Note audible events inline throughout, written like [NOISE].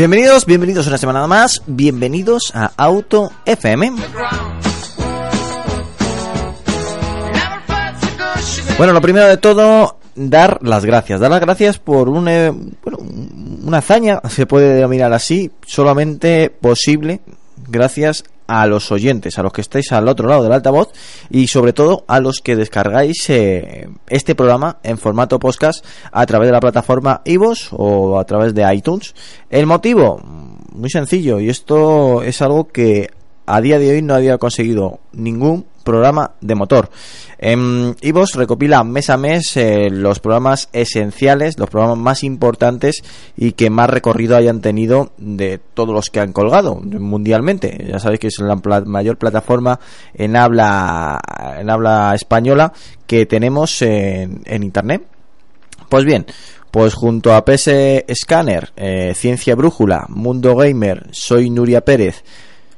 Bienvenidos, bienvenidos una semana más, bienvenidos a Auto FM. Bueno, lo primero de todo, dar las gracias. Dar las gracias por una, bueno, una hazaña, se puede denominar así, solamente posible gracias a los oyentes, a los que estáis al otro lado del altavoz y sobre todo a los que descargáis eh, este programa en formato podcast a través de la plataforma iVoox o a través de iTunes. El motivo, muy sencillo, y esto es algo que a día de hoy no había conseguido ningún programa de motor. En Ivos recopila mes a mes eh, los programas esenciales, los programas más importantes y que más recorrido hayan tenido de todos los que han colgado mundialmente. Ya sabéis que es la mayor plataforma en habla en habla española que tenemos en, internet. Pues bien, pues junto a PS Scanner, eh, Ciencia Brújula, Mundo Gamer, Soy Nuria Pérez,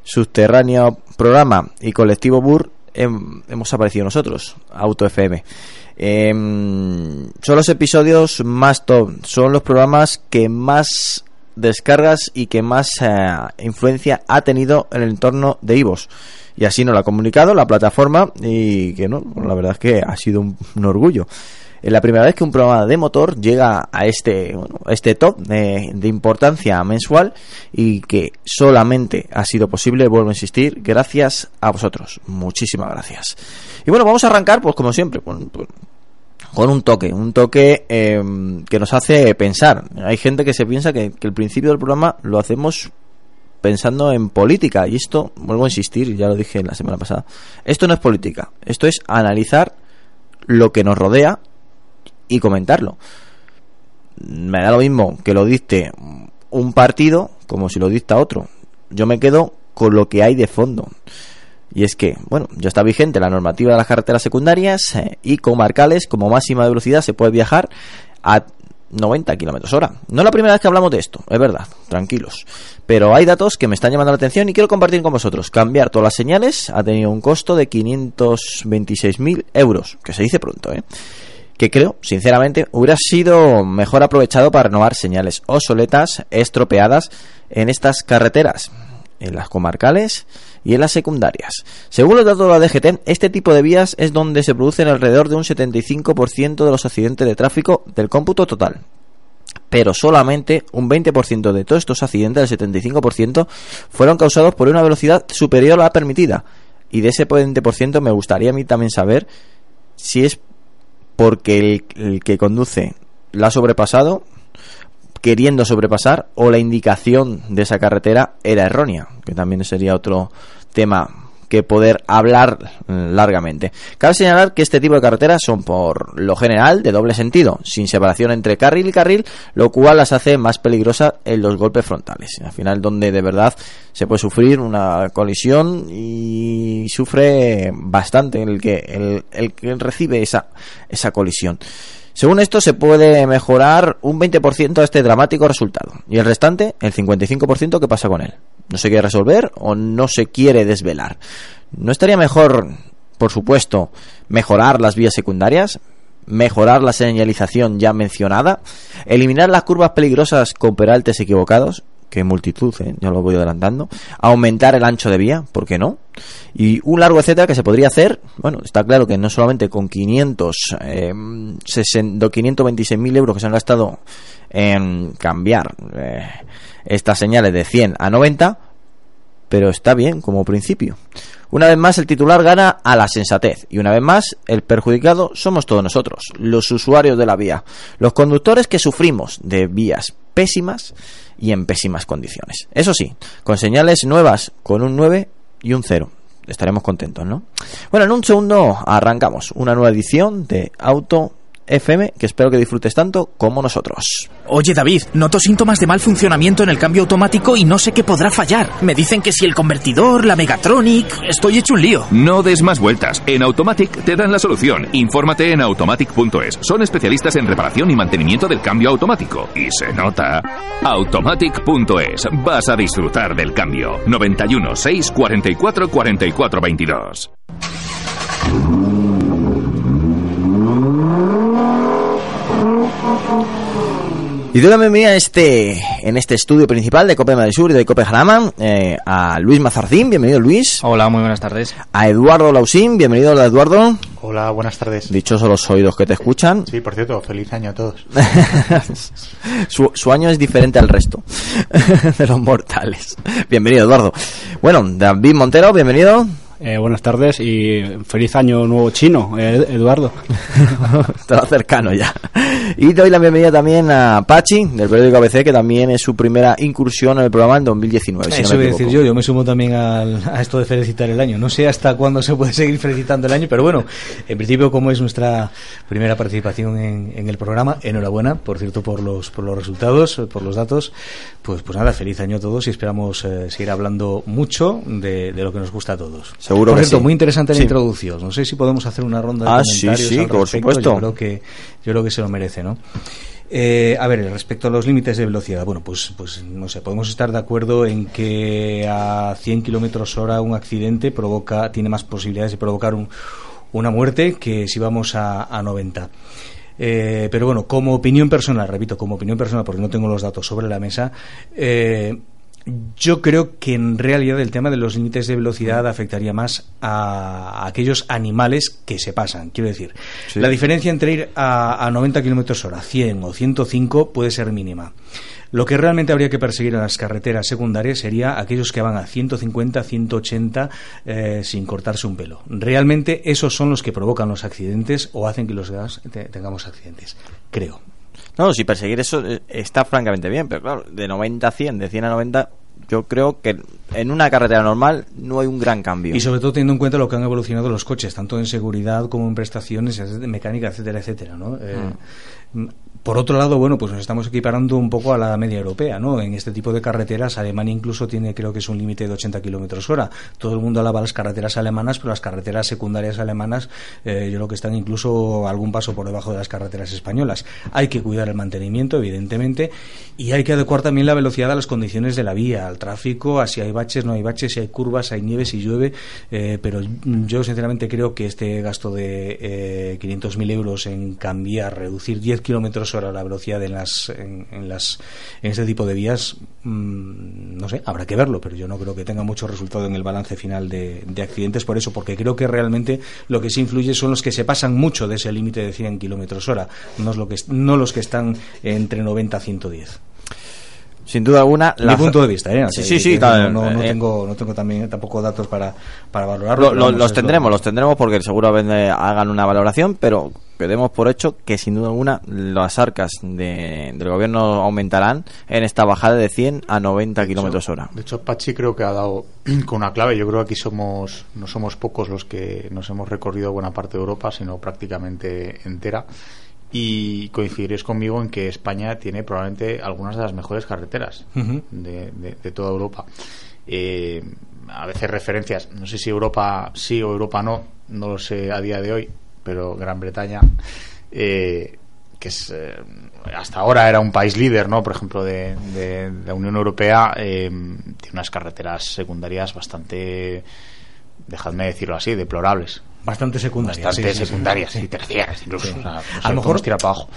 Subterráneo Programa y Colectivo Bur hemos aparecido nosotros, Auto FM. Em, son los episodios más top, son los programas que más descargas y que más eh, influencia ha tenido en el entorno de Ivos. Y así nos lo ha comunicado la plataforma y que no, la verdad es que ha sido un orgullo. La primera vez que un programa de motor llega a este, este top de, importancia mensual y que solamente ha sido posible, vuelvo a insistir, gracias a vosotros. Muchísimas gracias. Y bueno, vamos a arrancar, pues como siempre, con, un toque, un toque em, que nos hace pensar. Hay gente que se piensa que, que el principio del programa lo hacemos pensando en política y esto, vuelvo a insistir, ya lo dije la semana pasada, esto no es política, esto es analizar lo que nos rodea y comentarlo. Me da lo mismo que lo dicte un partido como si lo dicta otro. Yo me quedo con lo que hay de fondo. Y es que, bueno, ya está vigente la normativa de las carreteras secundarias eh, y comarcales, como máxima velocidad se puede viajar a 90 kilómetros hora. No es la primera vez que hablamos de esto, es verdad, tranquilos. Pero hay datos que me están llamando la atención y quiero compartir con vosotros. Cambiar todas las señales ha tenido un costo de 526.000 euros, que se dice pronto, ¿eh? Que creo, sinceramente, hubiera sido mejor aprovechado para renovar señales obsoletas, estropeadas en estas carreteras, en las comarcales y en las secundarias. Según los datos de la DGT, este tipo de vías es donde se producen alrededor de un 75% de los accidentes de tráfico del cómputo total. Pero solamente un 20% de todos estos accidentes, el 75%, fueron causados por una velocidad superior a la permitida. Y de ese 20% me gustaría a mí también saber si es porque el, que conduce la ha sobrepasado queriendo sobrepasar o la indicación de esa carretera era errónea, que también sería otro tema que poder hablar largamente. Cabe señalar que este tipo de carreteras son por lo general de doble sentido, sin separación entre carril y carril, lo cual las hace más peligrosas en los golpes frontales. Al final donde de verdad se puede sufrir una colisión y sufre bastante el que, el, que recibe esa, esa colisión. Según esto, se puede mejorar un 20% este dramático resultado. Y el restante, el 55%, ¿qué pasa con él? ¿No se quiere resolver o no se quiere desvelar? ¿No estaría mejor, por supuesto, mejorar las vías secundarias? mejorar la señalización ya mencionada, eliminar las curvas peligrosas con peraltes equivocados, que multitud, ¿eh? ya lo voy adelantando. Aumentar el ancho de vía, ¿por qué no? Y un largo etcétera que se podría hacer, bueno, está claro que no solamente con 500, eh, 526.000 euros que se han gastado en cambiar eh, estas señales de 100 a 90, pero está bien como principio. Una vez más el titular gana a la sensatez y una vez más el perjudicado somos todos nosotros, los usuarios de la vía, los conductores que sufrimos de vías pésimas y en pésimas condiciones. Eso sí, con señales nuevas, con un 9 y un 0. Estaremos contentos, ¿no? Bueno, en un segundo arrancamos una nueva edición de Auto FM que espero que disfrutes tanto como nosotros. Oye David, noto síntomas de mal funcionamiento en el cambio automático y no sé qué podrá fallar. Me dicen que si el convertidor, la Megatronic, estoy hecho un lío. No des más vueltas. En Automatic te dan la solución. Infórmate en automatic.es. Son especialistas en reparación y mantenimiento del cambio automático. Y se nota. Automatic.es. Vas a disfrutar del cambio. 91 6 44 44 22. Y doy la bienvenida en este, en este estudio principal de Cope Madrid Sur y de Cope Jarama eh, a Luis Mazarcín, bienvenido Luis. Hola, muy buenas tardes. A Eduardo Lausín, bienvenido hola Eduardo. Hola, buenas tardes. Dichosos los oídos que te escuchan. Sí, por cierto, feliz año a todos. [LAUGHS] su, su año es diferente al resto [LAUGHS] de los mortales. Bienvenido Eduardo. Bueno, David Montero, bienvenido. Eh, buenas tardes y feliz año nuevo chino, eh, Eduardo. [LAUGHS] Todo cercano ya. Y doy la bienvenida también a Pachi, del periódico ABC, que también es su primera incursión en el programa en 2019. si no Eso voy a decir yo, yo me sumo también al- a esto de felicitar el año. No sé hasta cuándo se puede seguir felicitando el año, pero bueno, en principio como es nuestra primera participación en, en el programa, enhorabuena, por cierto, por los, por los resultados, por los datos. Pues, pues nada, feliz año a todos y esperamos eh, seguir hablando mucho de, de lo que nos gusta a todos. Seguro por que cierto, sí. muy interesante la Sí. introducción. No sé si podemos hacer una ronda de Ah, sí, comentarios sí, al por supuesto. Yo creo que, yo creo que se lo merece, ¿no? Eh, a ver, respecto a los límites de velocidad, bueno, pues, pues no sé, podemos estar de acuerdo en que a 100 kilómetros hora un accidente provoca, tiene más posibilidades de provocar un- una muerte que si vamos a, a 90. Eh, pero bueno, como opinión personal, repito, como opinión personal, porque no tengo los datos sobre la mesa, eh, yo creo que en realidad el tema de los límites de velocidad afectaría más a, aquellos animales que se pasan. Quiero decir, Sí. la diferencia entre ir a, a 90 kilómetros hora, 100 o 105 puede ser mínima. Lo que realmente habría que perseguir en las carreteras secundarias sería aquellos que van a 150, 180 eh, sin cortarse un pelo. Realmente esos son los que provocan los accidentes o hacen que los gas te- tengamos accidentes. Creo. No, si perseguir eso eh, está francamente bien, pero claro, de 90 a 100, de 100 a 90, yo creo que en una carretera normal no hay un gran cambio. Y sobre todo teniendo en cuenta lo que han evolucionado los coches, tanto en seguridad como en prestaciones, mecánica, etcétera, etcétera, ¿no? Eh, Por otro lado, bueno, pues nos estamos equiparando un poco a la media europea, ¿no? En este tipo de carreteras, Alemania incluso tiene, creo que es un límite de 80 kilómetros hora. Todo el mundo alaba las carreteras alemanas, pero las carreteras secundarias alemanas, eh, yo creo que están incluso algún paso por debajo de las carreteras españolas. Hay que cuidar el mantenimiento, evidentemente, y hay que adecuar también la velocidad a las condiciones de la vía, al tráfico, a si hay baches, no hay baches, si hay curvas, hay nieve, si llueve, eh, pero yo sinceramente creo que este gasto de eh, 500.000 euros en cambiar, reducir 10 kilómetros hora la velocidad en las, en, en las, en este tipo de vías, mm, no sé, habrá que verlo, pero yo no creo que tenga mucho resultado en el balance final de, de accidentes por eso, porque creo que realmente lo que sí influye son los que se pasan mucho de ese límite de 100 kilómetros hora, no, es lo que, no los que están entre 90 a 110. Sin duda alguna, Mi punto de vista, ¿eh? Sí, sí, sí, no, no, no eh, tengo, no tengo también tampoco datos para, para valorarlo. Lo- lo- los tendremos, lo- los tendremos porque seguramente hagan una valoración, pero demos por hecho que sin duda alguna las arcas de- del gobierno aumentarán en esta bajada de 100 a 90 kilómetros hora. De hecho, Pachi creo que ha dado [CLEARS THROAT] con una clave. Yo creo que aquí somos no somos pocos los que nos hemos recorrido buena parte de Europa, sino prácticamente entera. Y coincidiréis conmigo en que España tiene probablemente algunas de las mejores carreteras de- de toda Europa. Eh, a veces referencias, no sé si Europa sí o Europa no, no lo sé a día de hoy, pero Gran Bretaña, eh, que es, eh, hasta ahora era un país líder, ¿no? Por ejemplo, de, de- de la Unión Europea, eh, tiene unas carreteras secundarias bastante, dejadme decirlo así, deplorables. Bastante secundarias. Bastante sí, sí, sí. secundarias Sí. y terciarias, incluso. Sí. O sea, no A lo mejor- tirar para abajo.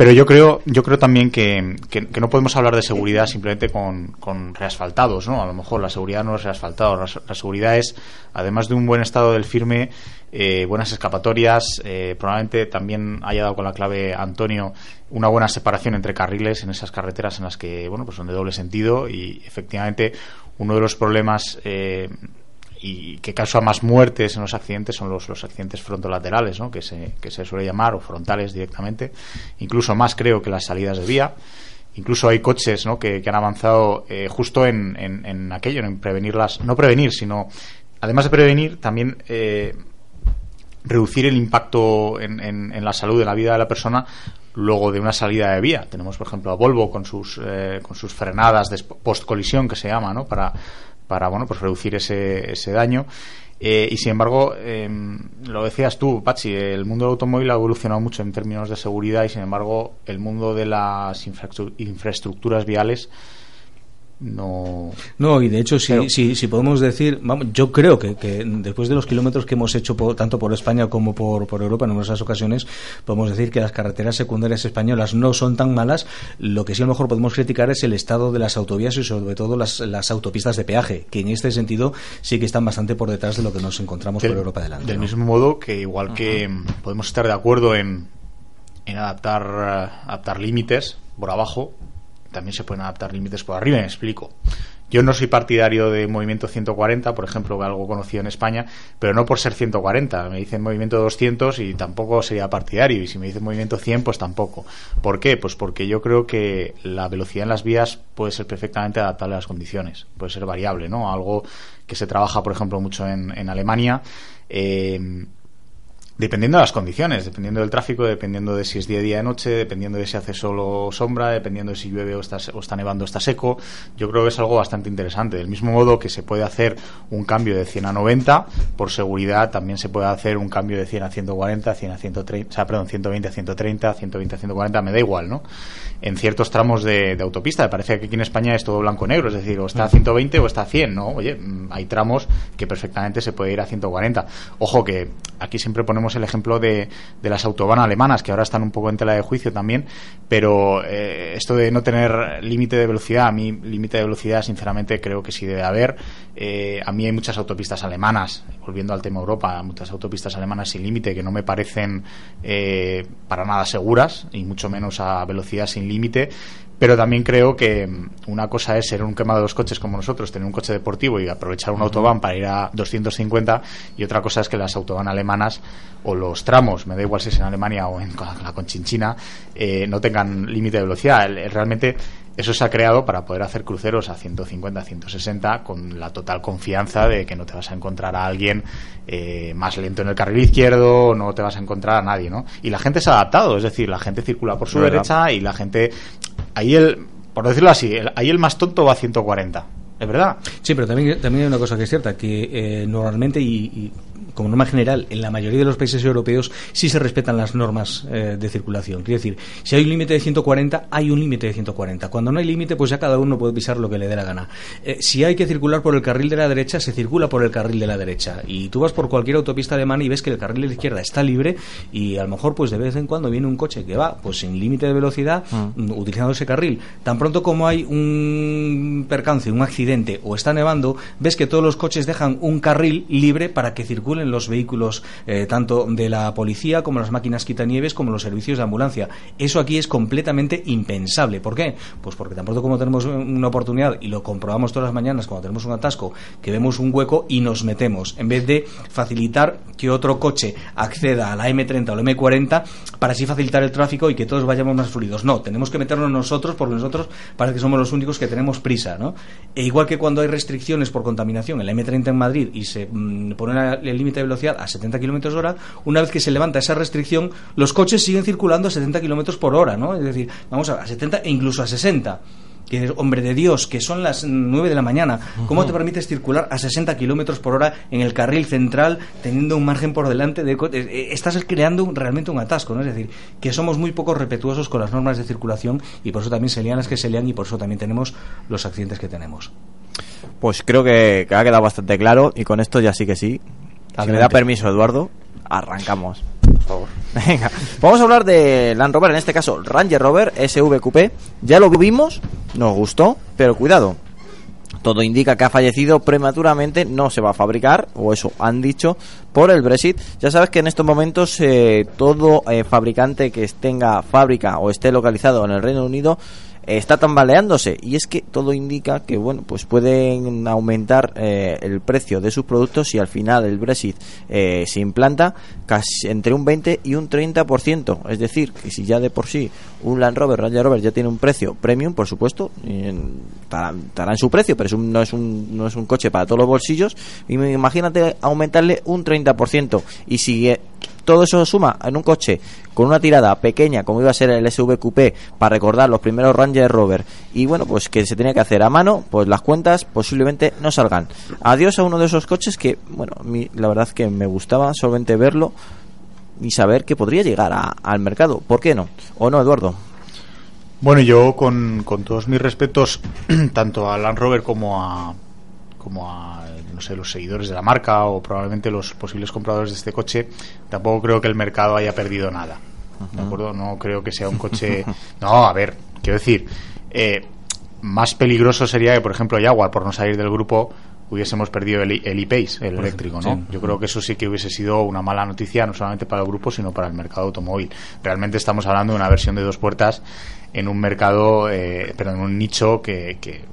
Pero yo creo, yo creo también que, que, no podemos hablar de seguridad simplemente con, con, reasfaltados, ¿no? A lo mejor la seguridad no es reasfaltado, la, la seguridad es, además de un buen estado del firme, eh, buenas escapatorias, eh, probablemente también haya dado con la clave Antonio una buena separación entre carriles en esas carreteras en las que, bueno, pues son de doble sentido y efectivamente uno de los problemas eh, y que causa más muertes en los accidentes son los, los accidentes frontolaterales, ¿no? que, se, que se suele llamar, o frontales directamente, incluso más creo que las salidas de vía. Incluso hay coches ¿no? que, que han avanzado eh, justo en, en, aquello, en prevenirlas, no prevenir, sino, además de prevenir, también eh, reducir el impacto en, en, la salud, en la vida de la persona, luego de una salida de vía. Tenemos, por ejemplo, a Volvo con sus, eh, con sus frenadas post-colisión, que se llama, ¿no? para para bueno pues reducir ese, ese daño. Eh, y sin embargo eh, lo decías tú Pachi el mundo del automóvil ha evolucionado mucho en términos de seguridad y sin embargo el mundo de las infraestructuras viales no no y de hecho si, Pero, si, si, podemos decir vamos yo creo que, que, después de los kilómetros que hemos hecho por, tanto por España como por, por Europa en numerosas ocasiones podemos decir que las carreteras secundarias españolas no son tan malas lo que sí a lo mejor podemos criticar es el estado de las autovías y sobre todo las, las autopistas de peaje que en este sentido sí que están bastante por detrás de lo que nos encontramos del, por Europa adelante del ¿no? mismo modo que igual uh -huh. que podemos estar de acuerdo en, en adaptar adaptar límites por abajo también se pueden adaptar límites por arriba, me explico. Yo no soy partidario de movimiento 140, por ejemplo, algo conocido en España, pero no por ser 140. Me dicen movimiento 200 y tampoco sería partidario. Y si me dicen movimiento 100, pues tampoco. ¿Por qué? Pues porque yo creo que la velocidad en las vías puede ser perfectamente adaptable a las condiciones. Puede ser variable, ¿no? Algo que se trabaja, por ejemplo, mucho en, en Alemania. Eh, dependiendo de las condiciones, dependiendo del tráfico, dependiendo de si es día, día, de noche, dependiendo de si hace sol o sombra, dependiendo de si llueve o está, o está nevando o está seco, yo creo que es algo bastante interesante. Del mismo modo que se puede hacer un cambio de 100 a 90, por seguridad también se puede hacer un cambio de 100 a 140, 100 a 130, o sea, perdón, 120 a 130, 120 a 140, me da igual, ¿no? En ciertos tramos de, de autopista, me parece que aquí en España es todo blanco-negro, es decir, o está a 120 o está a 100, ¿no? Oye, hay tramos que perfectamente se puede ir a 140. Ojo que aquí siempre ponemos el ejemplo de, de las autobanas alemanas, que ahora están un poco en tela de juicio también, pero eh, esto de no tener límite de velocidad, a mí límite de velocidad sinceramente creo que sí debe haber. Eh, a mí hay muchas autopistas alemanas, volviendo al tema Europa, muchas autopistas alemanas sin límite que no me parecen eh, para nada seguras, y mucho menos a velocidad sin límite, pero también creo que una cosa es ser un quemado de los coches como nosotros, tener un coche deportivo y aprovechar un autobahn para ir a 250 y otra cosa es que las autobahn alemanas o los tramos, me da igual si es en Alemania o en la Conchinchina, eh, no tengan límite de velocidad. Realmente eso se ha creado para poder hacer cruceros a 150, 160 con la total confianza de que no te vas a encontrar a alguien eh, más lento en el carril izquierdo, no te vas a encontrar a nadie, ¿no? Y la gente se ha adaptado, es decir, la gente circula por su ¿verdad? derecha y la gente ahí el por decirlo así, el, ahí el más tonto va a 140. Es verdad. Sí, pero también, también hay una cosa que es cierta, que eh, normalmente y, y como norma general, en la mayoría de los países europeos sí se respetan las normas eh, de circulación. Quiere decir, si hay un límite de 140, hay un límite de 140. Cuando no hay límite, pues ya cada uno puede pisar lo que le dé la gana. Eh, si hay que circular por el carril de la derecha, se circula por el carril de la derecha. Y tú vas por cualquier autopista alemana y ves que el carril de la izquierda está libre y a lo mejor pues de vez en cuando viene un coche que va pues sin límite de velocidad mm. utilizando ese carril. Tan pronto como hay un percance, un accidente o está nevando, ves que todos los coches dejan un carril libre para que circulen los vehículos eh, tanto de la policía como las máquinas quitanieves como los servicios de ambulancia. Eso aquí es completamente impensable. ¿Por qué? Pues porque tan pronto como tenemos una oportunidad y lo comprobamos todas las mañanas cuando tenemos un atasco, que vemos un hueco y nos metemos, en vez de facilitar que otro coche acceda a la M30 o la M40 para así facilitar el tráfico y que todos vayamos más fluidos. No, tenemos que meternos nosotros porque nosotros parece que somos los únicos que tenemos prisa, ¿no? E igual que cuando hay restricciones por contaminación en la M30 en Madrid y se mmm, pone el límite de velocidad a 70 kilómetros hora, una vez que se levanta esa restricción, los coches siguen circulando a 70 kilómetros por hora, ¿no? Es decir, vamos a, a 70 e incluso a 60 que es hombre de Dios, que son las 9 de la mañana, ¿cómo te permites circular a 60 kilómetros por hora en el carril central teniendo un margen por delante de estás creando realmente un atasco, ¿no? Es decir, que somos muy poco respetuosos con las normas de circulación y por eso también se lían las que se lían y por eso también tenemos los accidentes que tenemos. Pues creo que ha quedado bastante claro y con esto ya sí que sí. Si me da permiso, Eduardo, arrancamos. Por favor. Venga, vamos a hablar de Land Rover, en este caso Ranger Rover SVQP. Ya lo vimos, nos gustó, pero cuidado. Todo indica que ha fallecido prematuramente, no se va a fabricar, o eso han dicho, por el Brexit. Ya sabes que en estos momentos eh, todo eh, fabricante que tenga fábrica o esté localizado en el Reino Unido está tambaleándose. Y es que todo indica que bueno pues pueden aumentar eh, el precio de sus productos si al final el Brexit eh, se implanta casi entre un 20 y un 30% es decir que si ya de por sí un Land Rover Range Rover ya tiene un precio premium por supuesto estará, en su precio pero no es un no es un coche para todos los bolsillos. Y imagínate aumentarle un 30% y si todo eso suma en un coche con una tirada pequeña como iba a ser el SVQP para recordar los primeros Ranger Rover y bueno pues que se tenía que hacer a mano pues las cuentas posiblemente no salgan adiós a uno de esos coches que bueno la verdad que me gustaba solamente verlo y saber que podría llegar al mercado ¿por qué no? ¿o no Eduardo? Bueno, yo con, con todos mis respetos [CLEARS THROAT] tanto a Land Rover como a como a no sé, los seguidores de la marca o probablemente los posibles compradores de este coche, tampoco creo que el mercado haya perdido nada. ¿De acuerdo? No creo que sea un coche. [LAUGHS] No, a ver, quiero decir, eh, más peligroso sería que, por ejemplo, Jaguar, por no salir del grupo, hubiésemos perdido el, el e-Pace, el eléctrico, ¿no? Yo creo que eso sí que hubiese sido una mala noticia, no solamente para el grupo, sino para el mercado automóvil. Realmente estamos hablando de una versión de dos puertas en un mercado, eh, perdón, en un nicho que, que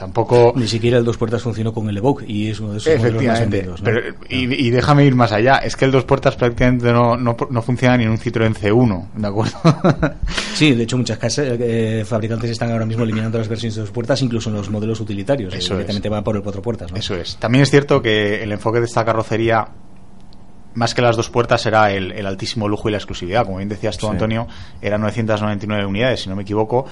tampoco ni siquiera el dos puertas funcionó con el Evoque y es uno de esos efectivamente más pero, y, déjame ir más allá. Es que el dos puertas prácticamente no, no, no funciona ni en un Citroën C1 de acuerdo [LAUGHS] sí de hecho muchas casas eh, fabricantes están ahora mismo eliminando las versiones de dos puertas incluso en los modelos utilitarios eso directamente va por el cuatro puertas ¿no? eso es. También es cierto que el enfoque de esta carrocería más que las dos puertas era el, altísimo lujo y la exclusividad. Como bien decías tú, Antonio, eran 999 unidades, si no me equivoco,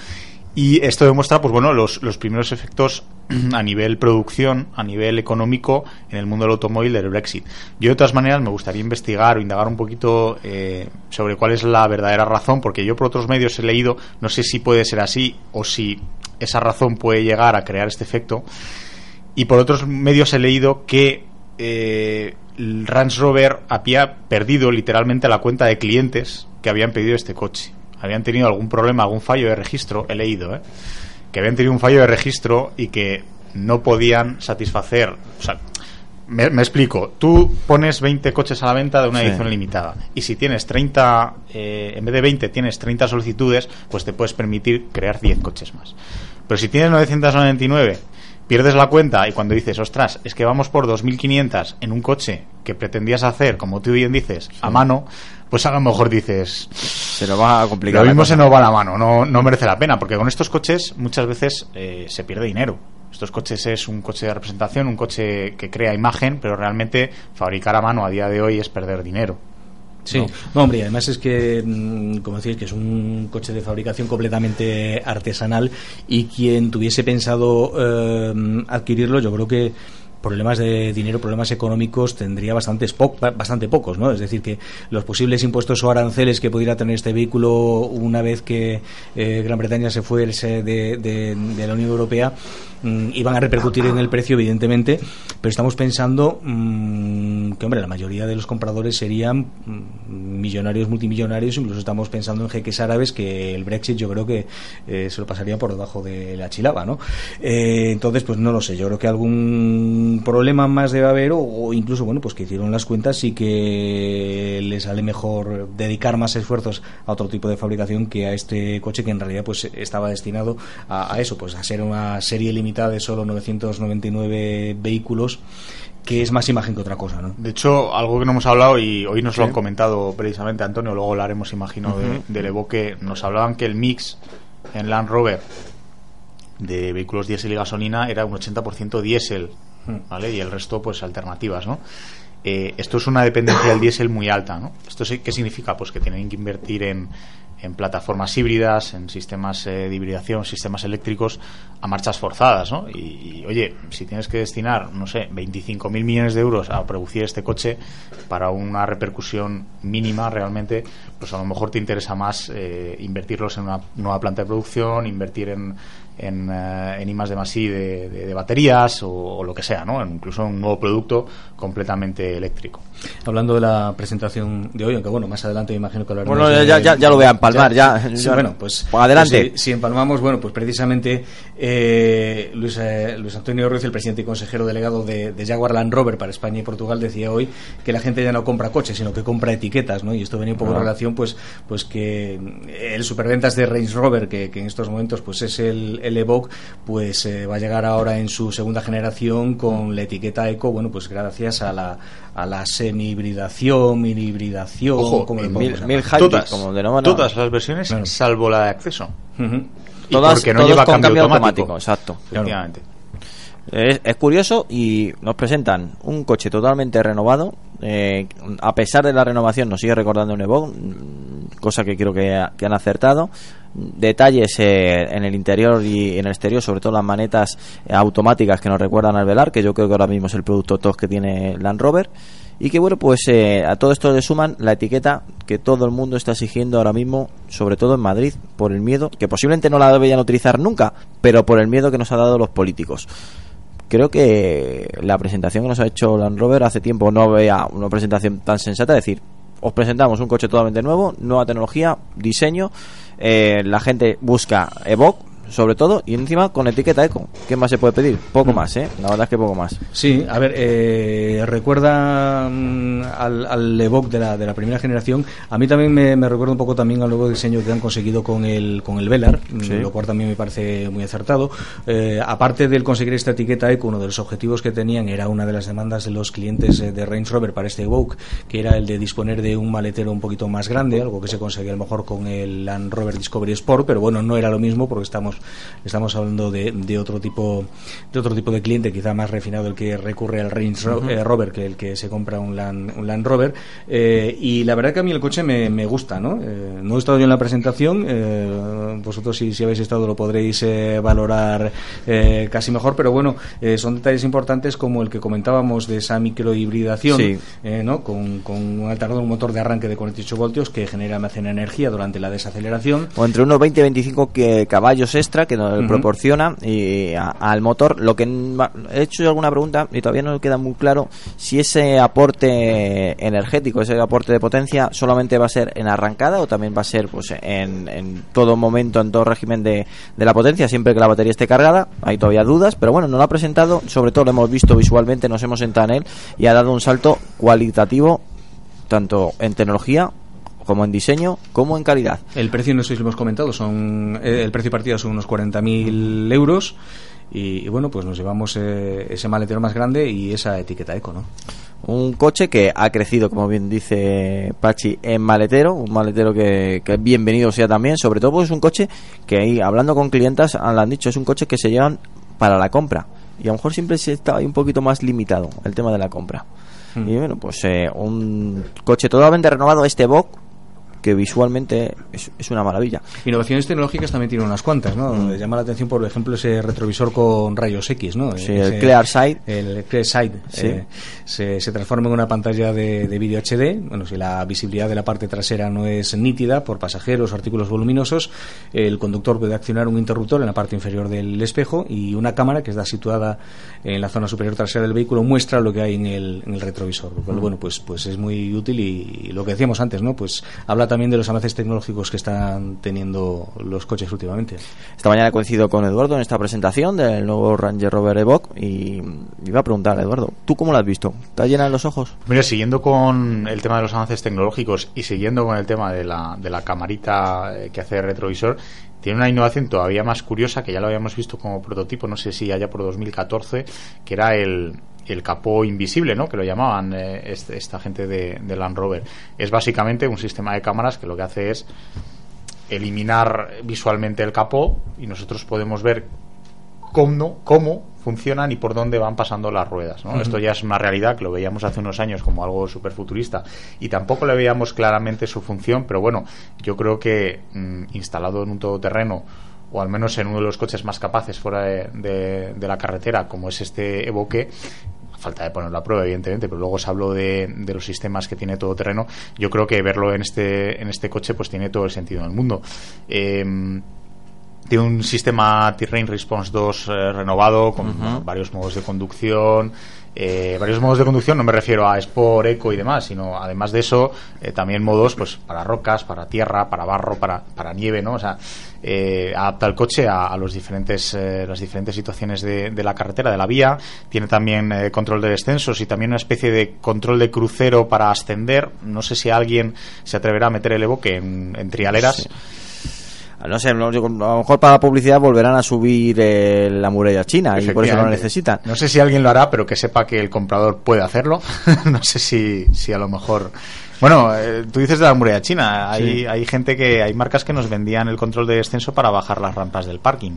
y esto demuestra, pues bueno, los, los primeros efectos [CLEARS THROAT] a nivel producción, a nivel económico en el mundo del automóvil del Brexit. Yo de todas maneras me gustaría investigar o indagar un poquito eh, sobre cuál es la verdadera razón, porque yo por otros medios he leído, no sé si puede ser así o si esa razón puede llegar a crear este efecto. Y por otros medios he leído que eh, Range Rover había perdido literalmente la cuenta de clientes que habían pedido este coche habían tenido algún problema, algún fallo de registro, he leído, ¿eh? que habían tenido un fallo de registro y que no podían satisfacer. O sea, me, explico. Tú pones 20 coches a la venta de una edición limitada y si tienes 30, eh, en vez de 20 tienes 30 solicitudes, pues te puedes permitir crear 10 coches más. Pero si tienes 999 pierdes la cuenta y cuando dices, ostras, es que vamos por 2.500 en un coche que pretendías hacer, como tú bien dices, a mano, pues a lo mejor dices... Se lo va a complicar. Lo mismo se nos va la mano, no, no merece la pena, porque con estos coches muchas veces eh, se pierde dinero. Estos coches es un coche de representación, un coche que crea imagen, pero realmente fabricar a mano a día de hoy es perder dinero. Sí, no, hombre, además es que, mm, como decís, que es un coche de fabricación completamente artesanal y quien tuviese pensado eh, adquirirlo, yo creo que problemas de dinero, problemas económicos tendría bastantes bastante pocos, ¿no? Es decir, que los posibles impuestos o aranceles que pudiera tener este vehículo una vez que eh, Gran Bretaña se fuese de, de, la Unión Europea mm, iban a repercutir en el precio, evidentemente, pero estamos pensando mm, que, hombre, la mayoría de los compradores serían mm, millonarios, multimillonarios, incluso estamos pensando en jeques árabes que el Brexit yo creo que eh, se lo pasaría por debajo de la chilaba, ¿no? Eh, entonces, pues no lo sé, yo creo que algún problema más debe haber o, incluso, bueno, pues que hicieron las cuentas y que les sale mejor dedicar más esfuerzos a otro tipo de fabricación que a este coche que en realidad pues estaba destinado a, eso, pues a ser una serie limitada de solo 999 vehículos que es más imagen que otra cosa, ¿no? De hecho, algo que no hemos hablado y hoy nos lo han comentado precisamente Antonio, luego lo haremos, imagino, del Evoque, nos hablaban que el mix en Land Rover de vehículos diésel y gasolina era un 80% diésel ¿vale? Y el resto, pues alternativas, ¿no? Eh, esto es una dependencia del diésel muy alta, ¿no? ¿Esto qué significa? Pues que tienen que invertir en, en plataformas híbridas, en sistemas eh, de hibridación, sistemas eléctricos a marchas forzadas, ¿no? Y, y, oye, si tienes que destinar, no sé, 25.000 millones de euros a producir este coche para una repercusión mínima realmente, pues a lo mejor te interesa más eh, invertirlos en una nueva planta de producción, invertir en, en, eh, en más de más de, de- de baterías o, o lo que sea, ¿no? Incluso un nuevo producto completamente eléctrico. Hablando de la presentación de hoy, aunque bueno, más adelante me imagino que hablaremos Bueno, de- ya- ya- ya lo voy a empalmar, ya- bueno, pues, Pues adelante. pues, si, si empalmamos, bueno, pues precisamente eh, Luis, eh, Luis Antonio Ruiz, el presidente y consejero delegado de, de Jaguar Land Rover para España y Portugal, decía hoy que la gente ya no compra coches, sino que compra etiquetas, ¿no? Y esto venía un poco en Ah. relación, pues, pues que el superventas de Range Rover, que, que en estos momentos pues es el, el Evoque, pues eh, va a llegar ahora en su segunda generación con la etiqueta Eco, bueno, pues gracias a la, a la semi-hibridación, mil-hibridación, Ojo, como le eh, mil- mil todas, como todas las versiones, Claro. salvo la de acceso. Ujú. Y Todas, porque no todos lleva con cambio, automático. automático, exacto. Efectivamente. Es, es curioso y nos presentan un coche totalmente renovado. Eh, a pesar de la renovación, nos sigue recordando un mm, cosa que creo que, ha- que han acertado. Detalles eh, en el interior y en el exterior, sobre todo las manetas eh, automáticas que nos recuerdan al Velar, que yo creo que ahora mismo es el producto top que tiene Land Rover. Y que bueno, pues eh, a todo esto le suman la etiqueta que todo el mundo está exigiendo ahora mismo, sobre todo en Madrid, por el miedo, que posiblemente no la deberían utilizar nunca, pero por el miedo que nos ha dado los políticos creo que la presentación que nos ha hecho Land Rover hace tiempo no veía una presentación tan sensata, es decir, os presentamos un coche totalmente nuevo, nueva tecnología, diseño, eh, la gente busca Evoque sobre todo y encima con etiqueta eco. ¿Qué más se puede pedir? Poco más, ¿eh? La verdad es que poco más. Sí, a ver, eh, recuerda mm, al, al Evoque de la, de la primera generación. A mí también me, me recuerda un poco también al nuevo diseño que han conseguido con el, con el Velar, mm, Sí. lo cual también me parece muy acertado. Eh, aparte del conseguir esta etiqueta eco, uno de los objetivos que tenían era una de las demandas de los clientes eh, de Range Rover para este Evoque, que era el de disponer de un maletero un poquito más grande, algo que se conseguía a lo mejor con el Land Rover Discovery Sport, pero bueno, no era lo mismo porque estamos estamos hablando de, de otro tipo de otro tipo de cliente, quizá más refinado el que recurre al Range eh, Rover que el que se compra un Land, un Land Rover. Eh, y la verdad que a mí el coche me, me gusta, ¿no? Eh, no he estado yo en la presentación, eh, vosotros si, si habéis estado lo podréis valorar casi mejor, pero bueno, son detalles importantes como el que comentábamos de esa microhibridación, Sí. eh, ¿no? Con, con un alternador, un motor de arranque de 48 voltios que genera almacena energía durante la desaceleración. O entre unos 20 y 25 que- caballos extra que nos proporciona y a- al motor. Lo que he hecho yo alguna pregunta y todavía no me queda muy claro si ese aporte energético, ese aporte de potencia, solamente va a ser en arrancada o también va a ser pues en, en todo momento, en todo régimen de, de la potencia, siempre que la batería esté cargada. Hay todavía dudas, pero bueno, no lo ha presentado. Sobre todo lo hemos visto visualmente, nos hemos sentado en él y ha dado un salto cualitativo tanto en tecnología como en diseño como en calidad. El precio, no sé si lo hemos comentado, son eh, el precio partida son unos 40.000 euros. Y, y bueno, pues nos llevamos eh, ese maletero más grande y esa etiqueta eco, ¿no? Un coche que ha crecido, como bien dice Pachi, en maletero, un maletero que, que bienvenido sea también, sobre todo pues es un coche que ahí, hablando con clientas, lo han dicho, es un coche que se llevan para la compra. Y a lo mejor siempre se está ahí un poquito más limitado el tema de la compra. Mm. Y bueno, pues eh, un coche totalmente renovado, este Vogue, que visualmente es, es una maravilla. Innovaciones tecnológicas también tiene unas cuantas, ¿no? Mm. Llama la atención, por ejemplo, ese retrovisor con rayos X, ¿no? Sí, Ese- el Clear Sight. El Clear Sight. Sí. eh, se, se transforma en una pantalla de, de vídeo HD. Bueno, si la visibilidad de la parte trasera no es nítida por pasajeros o artículos voluminosos, el conductor puede accionar un interruptor en la parte inferior del espejo y una cámara que está situada en la zona superior trasera del vehículo muestra lo que hay en el, en el retrovisor. Lo cual, Mm. bueno, pues, pues es muy útil y, y lo que decíamos antes, ¿no? Pues habla también de los avances tecnológicos que están teniendo los coches últimamente. Esta mañana coincido con Eduardo en esta presentación del nuevo Ranger Rover Evoque y iba a preguntar a Eduardo, ¿tú cómo lo has visto? ¿Te llenan los ojos? Mira, siguiendo con el tema de los avances tecnológicos y siguiendo con el tema de la, de la camarita eh, que hace el retrovisor, tiene una innovación todavía más curiosa que ya lo habíamos visto como prototipo, no sé si allá por 2014, que era el, el capó invisible, ¿no? Que lo llamaban eh, este- esta gente de, de Land Rover. Es básicamente un sistema de cámaras que lo que hace es eliminar visualmente el capó y nosotros podemos ver cómo, cómo funcionan y por dónde van pasando las ruedas. ¿no? Esto ya es una realidad que lo veíamos hace unos años como algo súper futurista y tampoco le veíamos claramente su función, pero bueno, yo creo que mm, instalado en un todoterreno o al menos en uno de los coches más capaces fuera de, de la carretera, como es este Evoque, falta de ponerlo a prueba, evidentemente, pero luego os hablo de, de, los sistemas que tiene todo terreno. Yo creo que verlo en este, en este coche pues tiene todo el sentido del mundo. Eh, tiene un sistema Terrain Response 2 eh, renovado con varios modos de conducción. eh, varios modos de conducción, no me refiero a Sport, Eco y demás, sino además de eso, eh, también modos pues para rocas, para tierra, para barro, para, para nieve, ¿no? O sea, eh, adapta el coche a, a los diferentes, eh, las diferentes situaciones de, de la carretera, de la vía. Tiene también eh, control de descensos y también una especie de control de crucero para ascender. No sé si alguien se atreverá a meter el Evoque en, en trialeras. No sé, no, a lo mejor para la publicidad volverán a subir eh, la muralla china y por eso lo Efectivamente. necesitan. No sé si alguien lo hará, pero que sepa que el comprador puede hacerlo. [LAUGHS] no sé si, si a lo mejor. Bueno, eh, tú dices de la muralla china. Hay, Sí. hay gente que. Hay marcas que nos vendían el control de descenso para bajar las rampas del parking.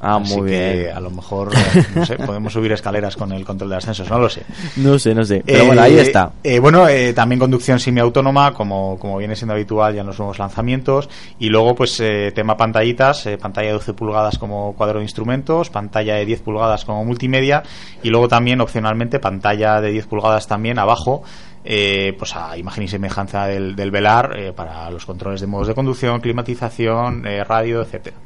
Ah, Así muy que bien. a lo mejor, eh, no sé, podemos subir escaleras con el control de ascensos, no lo sé. No sé, no sé. Pero Eh, bueno, ahí está. eh, bueno, eh, también conducción semiautónoma, como, como viene siendo habitual ya en los nuevos lanzamientos. Y luego, pues, eh, tema pantallitas, pantalla de 12 pulgadas como cuadro de instrumentos, pantalla de 10 pulgadas como multimedia. Y luego también, opcionalmente, pantalla de 10 pulgadas también abajo. eh, pues a imagen y semejanza del, del velar eh, para los controles de modos de conducción, climatización, eh, radio, etcétera.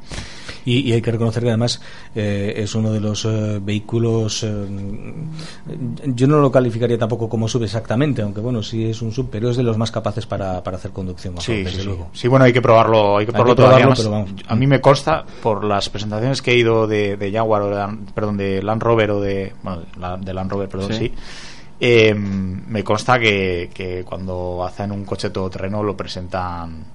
Y, y hay que reconocer que además eh, es uno de los eh, vehículos. eh, yo no lo calificaría tampoco como sub exactamente, aunque bueno, sí es un sub, pero es de los más capaces para, para hacer conducción. Sí, desde sí, sí. luego. Sí, bueno, hay que probarlo, hay que Hay probarlo que todavía probarlo, más. pero vamos. A mí me consta, por las presentaciones que he ido de, de Jaguar, o de, perdón, de Land Rover o de, bueno, la- de Land Rover, perdón, Sí. sí, eh, me consta que, que cuando hacen un coche todoterreno lo presentan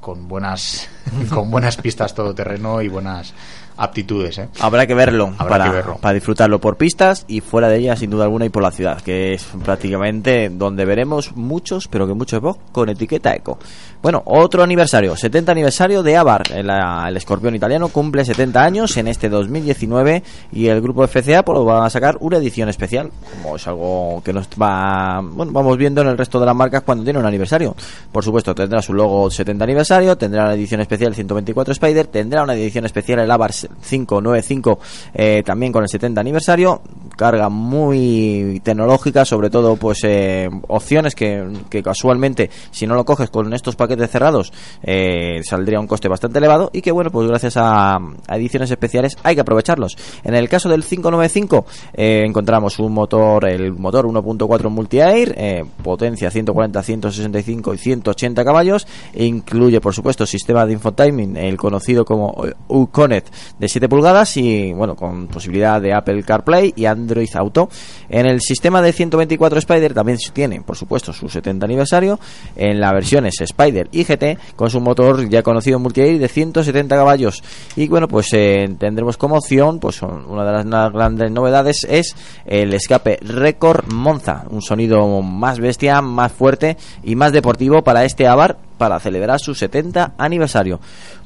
con buenas, [LAUGHS] con buenas pistas todoterreno y buenas aptitudes, ¿eh? Habrá que verlo Habrá para, que verlo. para disfrutarlo por pistas y fuera de ellas, sin duda alguna, y por la ciudad, que es prácticamente donde veremos muchos, pero que muchos Vogue con etiqueta eco. Bueno, otro aniversario, 70 aniversario de Avar, el, el escorpión italiano cumple 70 años en este 2019 y el grupo FCA pues, va a sacar una edición especial, como es algo que nos va, bueno, vamos viendo en el resto de las marcas cuando tiene un aniversario. Por supuesto, tendrá su logo 70 aniversario, tendrá una edición especial 124 Spider, tendrá una edición especial el Avar 595 eh, también con el 70 aniversario, carga muy tecnológica, sobre todo pues eh, opciones que, casualmente si no lo coges con estos paquetes cerrados eh, saldría un coste bastante elevado y que bueno pues gracias a, a ediciones especiales hay que aprovecharlos. En el caso del 595 eh, encontramos un motor, el motor 1.4 multi-air, eh, potencia 140, 165 y 180 caballos, incluye por supuesto sistema de infotiming, el conocido como Uconnect de 7 pulgadas y bueno con posibilidad de Apple CarPlay y Android Auto. En el sistema de 124 Spider también tiene por supuesto su 70 aniversario en las versiones Spider y GT con su motor ya conocido multi-air de 170 caballos y bueno pues eh, tendremos como opción pues una de las grandes novedades es el escape Record Monza un sonido más bestia más fuerte y más deportivo para este Avar para celebrar su 70 aniversario.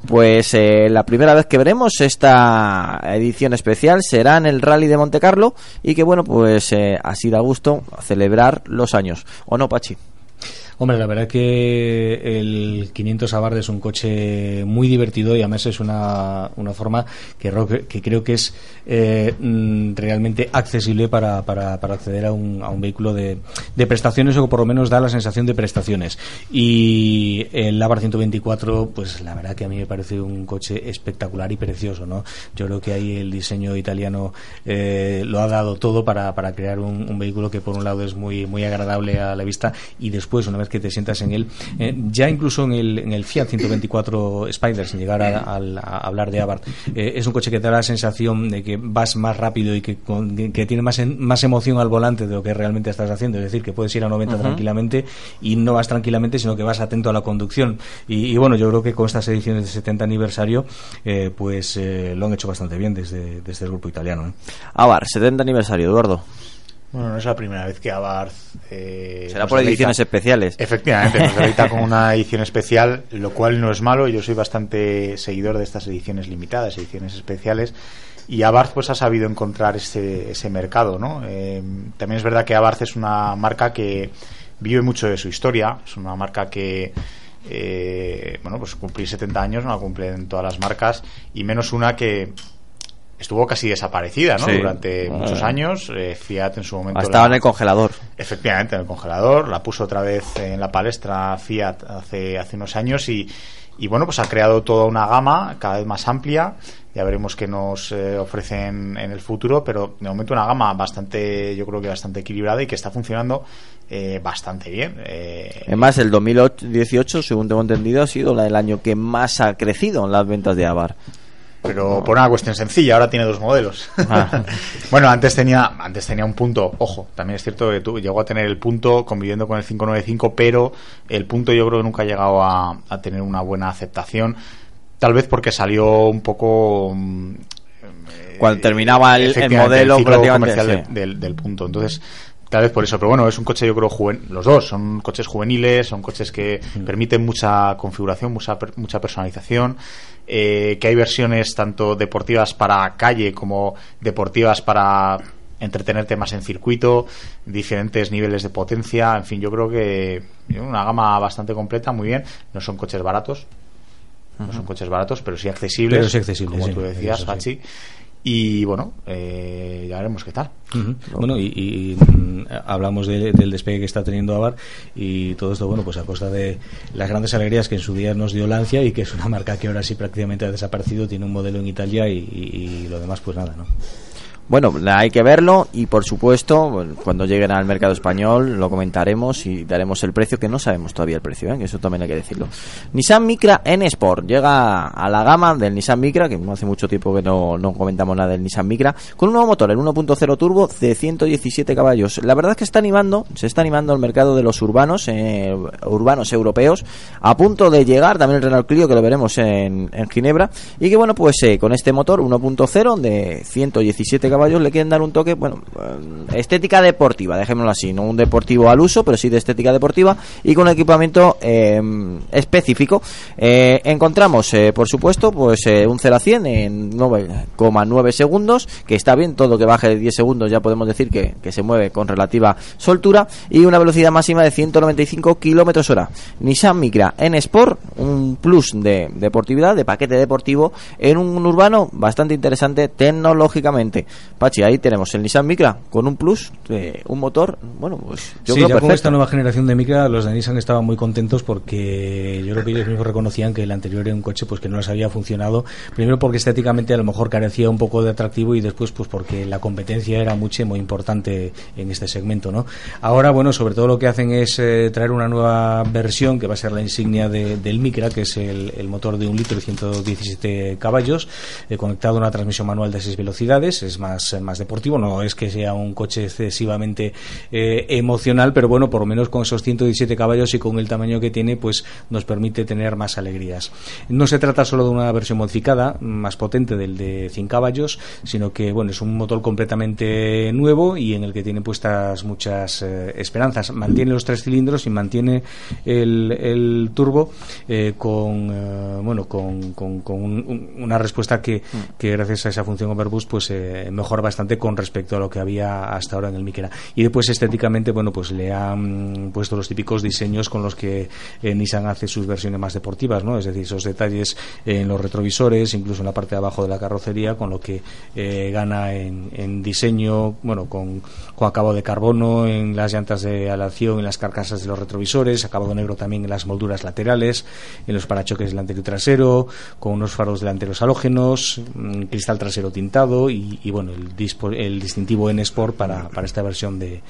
Pues eh, la primera vez que veremos esta edición especial será en el Rally de Monte Carlo y que bueno, pues eh, así da gusto celebrar los años. ¿O no, Pachi? Hombre, la verdad que el 500 Abarth es un coche muy divertido y además es una, una forma que, que creo que es eh, mm, realmente accesible para, para, para acceder a un, a un vehículo de, de prestaciones o por lo menos da la sensación de prestaciones. Y el Abarth 124, pues la verdad que a mí me parece un coche espectacular y precioso, ¿no? Yo creo que ahí el diseño italiano eh, lo ha dado todo para, para crear un, un vehículo que por un lado es muy, muy agradable a la vista y después, una vez que te sientas en él, eh, ya incluso en el, en el Fiat 124 Spider, sin llegar a, a- a hablar de Abarth, eh, es un coche que te da la sensación de que vas más rápido y que, con- que tiene más, en- más emoción al volante de lo que realmente estás haciendo, es decir, que puedes ir a 90 Ujú. tranquilamente y no vas tranquilamente, sino que vas atento a la conducción. Y, y bueno, yo creo que con estas ediciones de 70 aniversario, eh, pues eh, lo han hecho bastante bien desde, desde el grupo italiano. ¿eh? Avar, 70 aniversario, Eduardo. Bueno, no es la primera vez que Abarth... Eh, Será por ediciones especiales. Efectivamente, nos [LAUGHS] con una edición especial, lo cual no es malo. Yo soy bastante seguidor de estas ediciones limitadas, ediciones especiales. Y Abarth pues ha sabido encontrar ese, ese mercado, ¿no? Eh, también es verdad que Abarth es una marca que vive mucho de su historia. Es una marca que... Eh, bueno, pues cumplir 70 años no la cumplen todas las marcas y menos una que estuvo casi desaparecida ¿no? durante muchos años. Eh, Fiat en su momento. Estaba en el congelador. Efectivamente, en el congelador. La puso otra vez en la palestra Fiat hace, hace unos años y, y bueno, pues ha creado toda una gama cada vez más amplia. Ya veremos qué nos eh, ofrecen en el futuro, pero de momento una gama bastante, yo creo que bastante equilibrada y que está funcionando eh, bastante bien. Eh, Además, el 2018, según tengo entendido, ha sido el año que más ha crecido en las ventas de Avar pero por una cuestión sencilla, ahora tiene dos modelos. Ah. [LAUGHS] bueno, antes tenía antes tenía un punto, ojo, también es cierto que tú llegó a tener el punto conviviendo con el 595, pero el punto yo creo que nunca ha llegado a, tener una buena aceptación, tal vez porque salió un poco mm, cuando terminaba el, modelo comercial del, del, punto. Entonces, tal vez por eso, pero bueno, es un coche yo creo juvenil, los dos son coches juveniles, son coches que mm. permiten mucha configuración, mucha, mucha personalización, eh, que hay versiones tanto deportivas para calle como deportivas para entretenerte más en circuito, diferentes niveles de potencia, en fin, yo creo que una gama bastante completa, muy bien, no son coches baratos, no son coches baratos, pero sí accesibles, pero como tú decías, Pachi. Y bueno, eh, ya veremos qué tal. Bueno, y, mm, hablamos del despegue que está teniendo Avar y todo esto, bueno, pues a costa de las grandes alegrías que en su día nos dio Lancia y que es una marca que ahora sí prácticamente ha desaparecido, tiene un modelo en Italia y, y lo demás, pues nada, ¿no? Bueno, hay que verlo y por supuesto, cuando lleguen al mercado español lo comentaremos y daremos el precio, que no sabemos todavía el precio, ¿eh? eso también hay que decirlo. Nissan Micra N Sport llega a la gama del Nissan Micra, que no hace mucho tiempo que no, no comentamos nada del Nissan Micra, con un nuevo motor, el 1.0 turbo de 117 caballos. La verdad es que está animando, se está animando el mercado de los urbanos, eh, urbanos europeos, a punto de llegar también el Renault Clio, que lo veremos en, en Ginebra, y que bueno, pues eh, con este motor 1.0 de 117 caballos, caballos le quieren dar un toque, bueno, eh, estética deportiva, dejémoslo así, no un deportivo al uso, pero sí de estética deportiva y con equipamiento eh, específico. Eh, encontramos, por supuesto, pues un 0 a 100 en 9,9 segundos, que está bien, todo que baje de 10 segundos ya podemos decir que, que se mueve con relativa soltura y una velocidad máxima de 195 kilómetros hora. Nissan Micra en Sport, un plus de deportividad, de paquete deportivo en un urbano bastante interesante tecnológicamente. Pachi, ahí tenemos el Nissan Micra con un plus, un motor, bueno, pues yo creo ya con esta nueva generación de Micra los de Nissan estaban muy contentos porque yo creo que ellos mismos reconocían que el anterior era un coche pues que no les había funcionado, primero porque estéticamente a lo mejor carecía un poco de atractivo y después pues porque la competencia era mucho muy importante en este segmento, ¿no? Ahora, bueno, sobre todo lo que hacen es eh, traer una nueva versión que va a ser la insignia del Micra, que es el, motor de un litro y 117 caballos, eh, conectado a una transmisión manual de 6 velocidades, es más más, deportivo. No es que sea un coche excesivamente eh, emocional, pero bueno, por lo menos con esos 117 caballos y con el tamaño que tiene, pues nos permite tener más alegrías. No se trata solo de una versión modificada, más potente del de 100 caballos, sino que bueno, es un motor completamente nuevo y en el que tiene puestas muchas eh, esperanzas. Mantiene los tres cilindros y mantiene el, turbo eh, con bueno con, con, una respuesta que, que, gracias a esa función overboost pues mejor bastante con respecto a lo que había hasta ahora en el Micra. Y después estéticamente, bueno, pues le han puesto los típicos diseños con los que eh, Nissan hace sus versiones más deportivas, ¿no? Es decir, esos detalles en los retrovisores, incluso en la parte de abajo de la carrocería, con lo que eh, gana en, diseño, bueno, con, con acabado de carbono en las llantas de aleación, en las carcasas de los retrovisores, acabado negro también en las molduras laterales, en los parachoques delantero y trasero, con unos faros delanteros halógenos, mm, cristal trasero tintado y, y bueno, el, distintivo N Sport para, para esta versión de,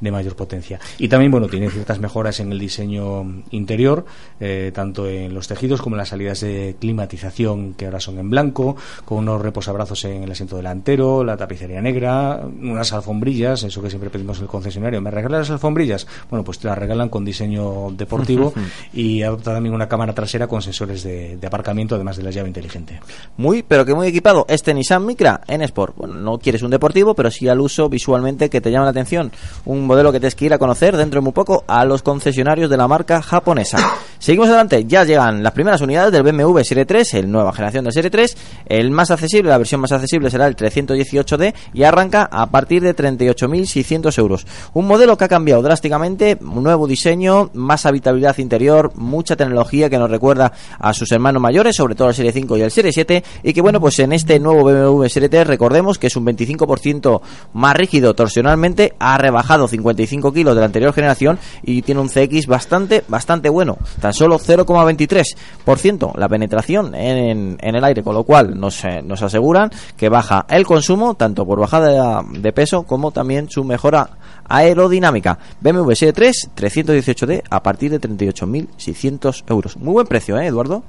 de, mayor potencia. Y también, bueno, tiene ciertas mejoras en el diseño interior, eh, tanto en los tejidos como en las salidas de climatización, que ahora son en blanco, con unos reposabrazos en el asiento delantero, la tapicería negra, unas alfombrillas, eso que siempre pedimos en el concesionario. ¿Me regalan las alfombrillas? Bueno, pues te las regalan con diseño deportivo y adopta también una cámara trasera con sensores de, aparcamiento, además de la llave inteligente. Muy, pero que muy equipado. Este Nissan Micra en Sport. Bueno, no no quieres un deportivo, pero sí al uso visualmente que te llama la atención. Un modelo que tienes que ir a conocer dentro de muy poco a los concesionarios de la marca japonesa. [COUGHS] Seguimos adelante, ya llegan las primeras unidades del BMW Serie 3, el nueva generación del Serie 3. El más accesible, la versión más accesible será el 318D y arranca a partir de 38.600 euros. Un modelo que ha cambiado drásticamente, un nuevo diseño, más habitabilidad interior, mucha tecnología que nos recuerda a sus hermanos mayores, sobre todo el Serie 5 y el Serie 7, y que bueno, pues en este nuevo BMW Serie 3 recordemos que es un 25% más rígido torsionalmente, ha rebajado 55 kilos de la anterior generación y tiene un CX bastante, bastante bueno, tan solo 0,23% la penetración en, en, el aire, con lo cual nos, eh, nos aseguran que baja el consumo, tanto por bajada de, de peso como también su mejora aerodinámica. BMW Serie 3 318D a partir de 38.600 euros. Muy buen precio, ¿eh, Eduardo?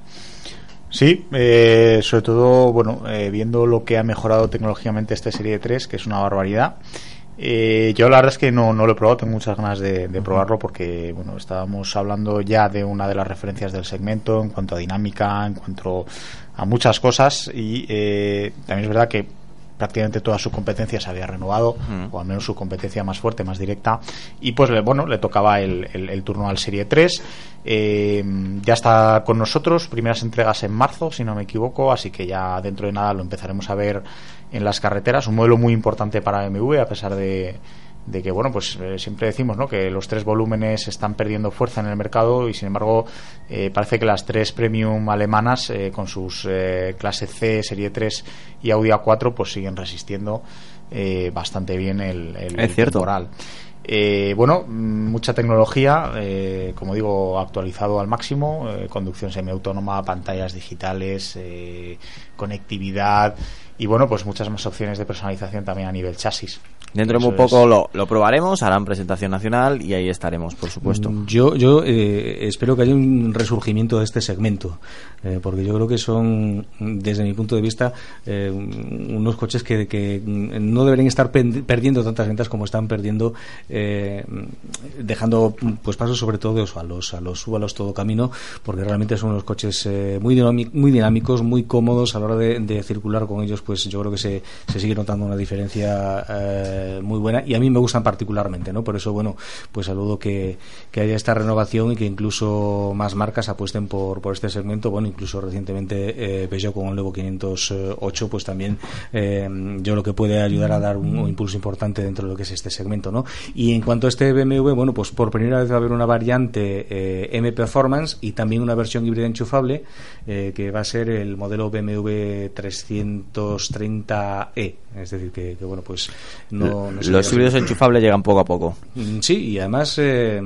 Sí, eh, sobre todo, bueno, eh, viendo lo que ha mejorado tecnológicamente esta serie 3, que es una barbaridad. Eh, yo la verdad es que no, no lo he probado, tengo muchas ganas de, probarlo porque bueno, estábamos hablando ya de una de las referencias del segmento en cuanto a dinámica, en cuanto a muchas cosas y eh, también es verdad que prácticamente toda su competencia se había renovado, mm. o al menos su competencia más fuerte, más directa, y pues bueno, le tocaba el, el, el turno al Serie 3. Eh, ya está con nosotros, primeras entregas en marzo, si no me equivoco, así que ya dentro de nada lo empezaremos a ver en las carreteras. Un modelo muy importante para BMW, a pesar de, de que bueno pues eh, siempre decimos ¿no? que los tres volúmenes están perdiendo fuerza en el mercado y sin embargo eh, parece que las tres premium alemanas eh, con sus clase C serie 3 y Audi A4 pues siguen resistiendo eh, bastante bien el, el, es cierto. temporal eh, bueno, mucha tecnología, como digo, actualizado al máximo, conducción semiautónoma, pantallas digitales, conectividad y bueno, pues muchas más opciones de personalización también a nivel chasis. Dentro de muy poco es... lo, lo, probaremos, harán presentación nacional y ahí estaremos, por supuesto. Yo, yo eh, espero que haya un resurgimiento de este segmento, eh, porque yo creo que son, desde mi punto de vista, eh, unos coches que, que, no deberían estar perdiendo tantas ventas como están perdiendo, eh, dejando pues pasos sobre todo a los a los a los todo camino, porque realmente son unos coches eh, muy, muy dinámicos, muy cómodos a la hora de, de, circular con ellos, pues yo creo que se, se sigue notando una diferencia eh, muy buena y a mí me gustan particularmente, ¿no? Por eso, bueno, pues saludo que, que haya esta renovación y que incluso más marcas apuesten por, por este segmento. Bueno, incluso recientemente eh, con el Evo 508, pues también eh, yo creo que puede ayudar a dar un, un, impulso importante dentro de lo que es este segmento, ¿no? Y en cuanto a este BMW, bueno, pues por primera vez va a haber una variante eh, M Performance y también una versión híbrida enchufable eh, que va a ser el modelo BMW 330e. Es decir, que, que bueno, pues no, no los híbridos enchufables llegan poco a poco. Sí, y además, eh,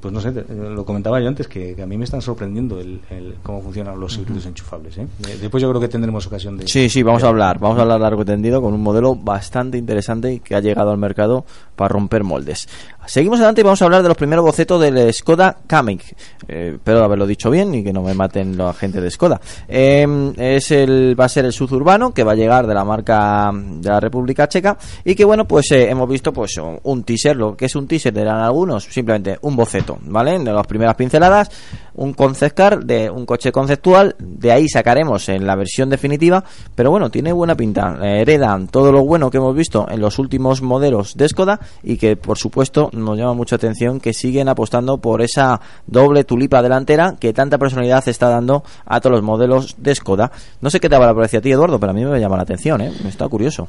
pues no sé, lo comentaba yo antes, que, que a mí me están sorprendiendo el, el cómo funcionan los híbridos uh -huh. enchufables. ¿eh? Después yo creo que tendremos ocasión de... Sí, sí, vamos a hablar, vamos a hablar largo y tendido con un modelo bastante interesante que ha llegado al mercado para romper moldes. Seguimos adelante y vamos a hablar de los primeros bocetos del Skoda Kamiq. Eh, espero haberlo dicho bien y que no me maten los agentes de Skoda. Eh, es el, va a ser el suburbano que va a llegar de la marca de la República Checa y que bueno, pues eh, hemos visto pues un teaser, lo que es un teaser dirán algunos, simplemente un boceto, ¿vale? De las primeras pinceladas, un concept car de un coche conceptual, de ahí sacaremos en la versión definitiva, pero bueno, tiene buena pinta, heredan todo lo bueno que hemos visto en los últimos modelos de Skoda y que por supuesto nos llama mucha atención que siguen apostando por esa doble tulipa delantera que tanta personalidad está dando a todos los modelos de Skoda. No sé qué te a parecer a ti, Eduardo, pero a mí me llama la atención, ¿eh? Está curioso.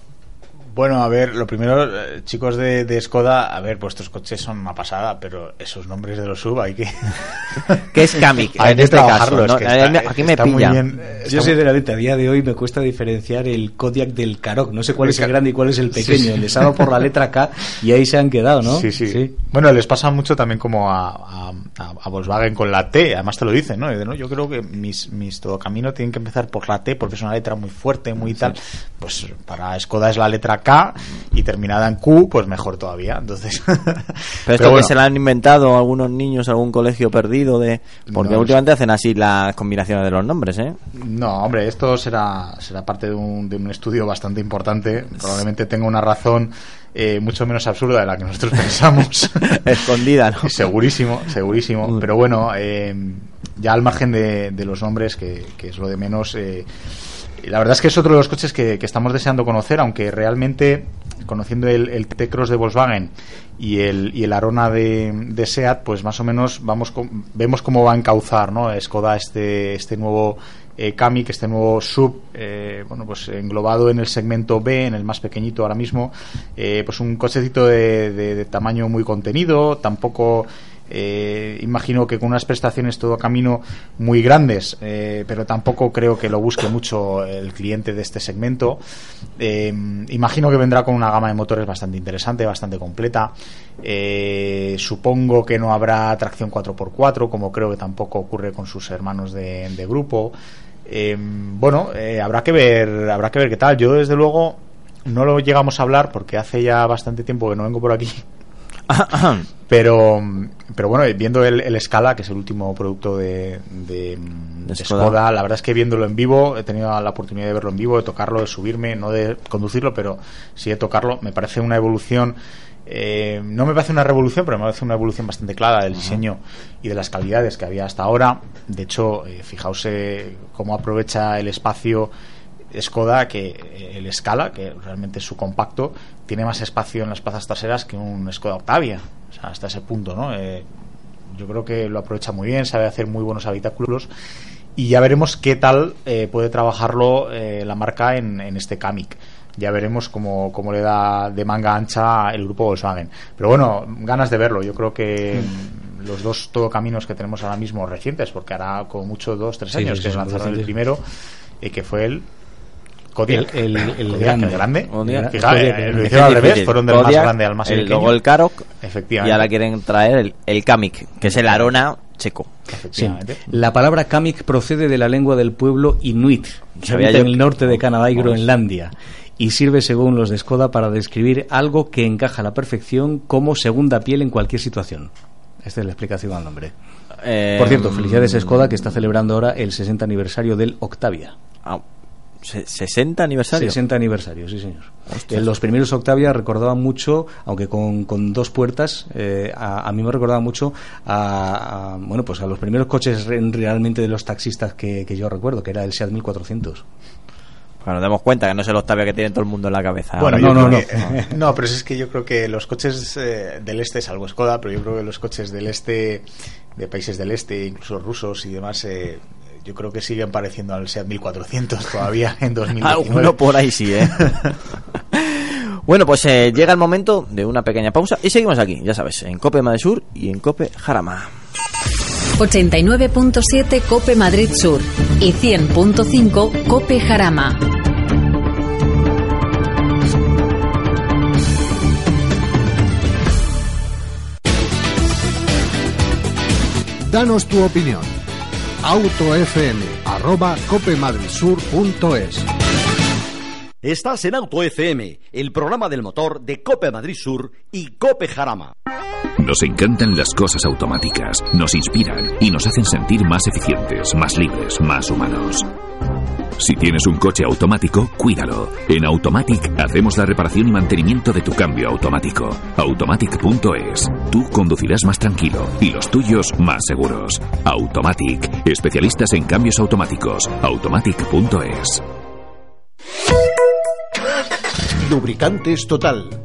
Bueno, a ver, lo primero, eh, chicos de, de, Skoda, a ver, vuestros coches son una pasada, pero esos nombres de los sub hay que... [LAUGHS] ¿Qué es Kamiq? en este caso, ¿no? es que está, aquí me pilla. Bien, Yo soy de la letra, a día de hoy me cuesta diferenciar el Kodiak del Karoq. No sé cuál es el grande y cuál es el pequeño. Sí, sí. Les hago por la letra K y ahí se han quedado, ¿no? Sí, sí. sí. Bueno, les pasa mucho también como a, a, a, Volkswagen con la T, además te lo dicen, ¿no? ¿no? Yo creo que mis, mis todo camino tienen que empezar por la T porque es una letra muy fuerte, muy tal. Pues para Skoda es la letra K y terminada en Q, pues mejor todavía. Entonces, [LAUGHS] pero esto bueno. que se la han inventado algunos niños, algún colegio perdido de porque no, últimamente hacen así las combinaciones de los nombres, ¿eh? No, hombre, esto será será parte de un, de un estudio bastante importante. Probablemente tenga una razón eh, mucho menos absurda de la que nosotros [LAUGHS] pensamos. [LAUGHS] Escondida, ¿no? Segurísimo, segurísimo. Pero bueno, eh, ya al margen de, de los nombres, que, que, es lo de menos. Eh, la verdad es que es otro de los coches que, que estamos deseando conocer, aunque realmente, conociendo el, T-Cross de Volkswagen y el, y el Arona de, SEAT, pues más o menos vamos con- vemos cómo va a encauzar ¿no? Skoda este, este nuevo eh, Kamiq, este nuevo sub, eh, bueno, pues englobado en el segmento B, en el más pequeñito ahora mismo, eh, pues un cochecito de- de tamaño muy contenido, tampoco eh, imagino que con unas prestaciones todo camino muy grandes, eh, pero tampoco creo que lo busque mucho el cliente de este segmento. Eh, imagino que vendrá con una gama de motores bastante interesante, bastante completa. Eh, supongo que no habrá tracción 4x4, como creo que tampoco ocurre con sus hermanos de, de grupo. Bueno, habrá que ver, habrá que ver qué tal. Yo desde luego no lo llegamos a hablar porque hace ya bastante tiempo que no vengo por aquí. [COUGHS] Pero, pero bueno, viendo el, el Scala, que es el último producto de, de, de Skoda. Skoda, la verdad es que viéndolo en vivo, he tenido la oportunidad de verlo en vivo, de tocarlo, de subirme, no de conducirlo, pero sí de tocarlo. Me parece una evolución, eh, no me parece una revolución, pero me parece una evolución bastante clara del diseño y de las calidades que había hasta ahora. De hecho, eh, fijaos eh, cómo aprovecha el espacio Skoda que eh, el Scala, que realmente es su compacto, tiene más espacio en las plazas traseras que un Skoda Octavia. O sea, hasta ese punto, ¿no? Eh, yo creo que lo aprovecha muy bien, sabe hacer muy buenos habitáculos y ya veremos qué tal eh, puede trabajarlo eh, la marca en, en este Kamiq. Ya veremos cómo, cómo le da de manga ancha el grupo Volkswagen. Pero bueno, ganas de verlo. Yo creo que mm, los dos todo caminos que tenemos ahora mismo recientes, porque hará como mucho dos, tres Sí, años sí, que se lanzaron el primero, y que fue el Kodiaq. El- el- el Kodiaq, grande. el grande. Kodiaq. Fija, eh, el lo que hicieron al revés, fueron del más Kodiaq, grande al más el, pequeño. Luego el Karoq. Efectivamente. Y ahora quieren traer el, el Kamiq, que es el Arona checo. Sí. La palabra Kamik procede de la lengua del pueblo inuit, que Sabía habita yo en el norte de Canadá y. Groenlandia, y sirve, según los de Skoda, para describir algo que encaja a la perfección como segunda piel en cualquier situación. Esta es la explicación al nombre. Eh, Por cierto, felicidades a Skoda, que está celebrando ahora el 60 aniversario del Octavia. ah, 60 aniversario. 60 aniversario, sí, señor. Los primeros Octavia recordaban mucho, aunque con, con dos puertas, eh, a, a mí me recordaba mucho a, a, bueno, pues a los primeros coches re- realmente de los taxistas que, que yo recuerdo, que era el Seat 1400. Bueno, nos demos cuenta que no es el Octavia que tiene todo el mundo en la cabeza. Bueno, no, no, no. que- [LAUGHS] no, pero es que yo creo que los coches eh, del este, salvo Skoda, pero yo creo que los coches del este, de países del este, incluso rusos y demás, eh, yo creo que siguen pareciendo al Seat 1400 todavía en 2019. Alguno por ahí sí, ¿eh? [LAUGHS] bueno, pues eh, llega el momento de una pequeña pausa y seguimos aquí, ya sabes, en Cope Madrid Sur y en Cope Jarama. 89.7 Cope Madrid Sur y 100.5 Cope Jarama. Danos tu opinión. Autofm arroba copemadridsur.es Estás en Auto FM, el programa del motor de Cope Madrid Sur y Cope Jarama. Nos encantan las cosas automáticas, nos inspiran y nos hacen sentir más eficientes, más libres, más humanos. Si tienes un coche automático, cuídalo. En Automatic hacemos la reparación y mantenimiento de tu cambio automático. Automatic.es. Tú conducirás más tranquilo y los tuyos más seguros. Automatic. Especialistas en cambios automáticos. Automatic.es. Lubricantes Total,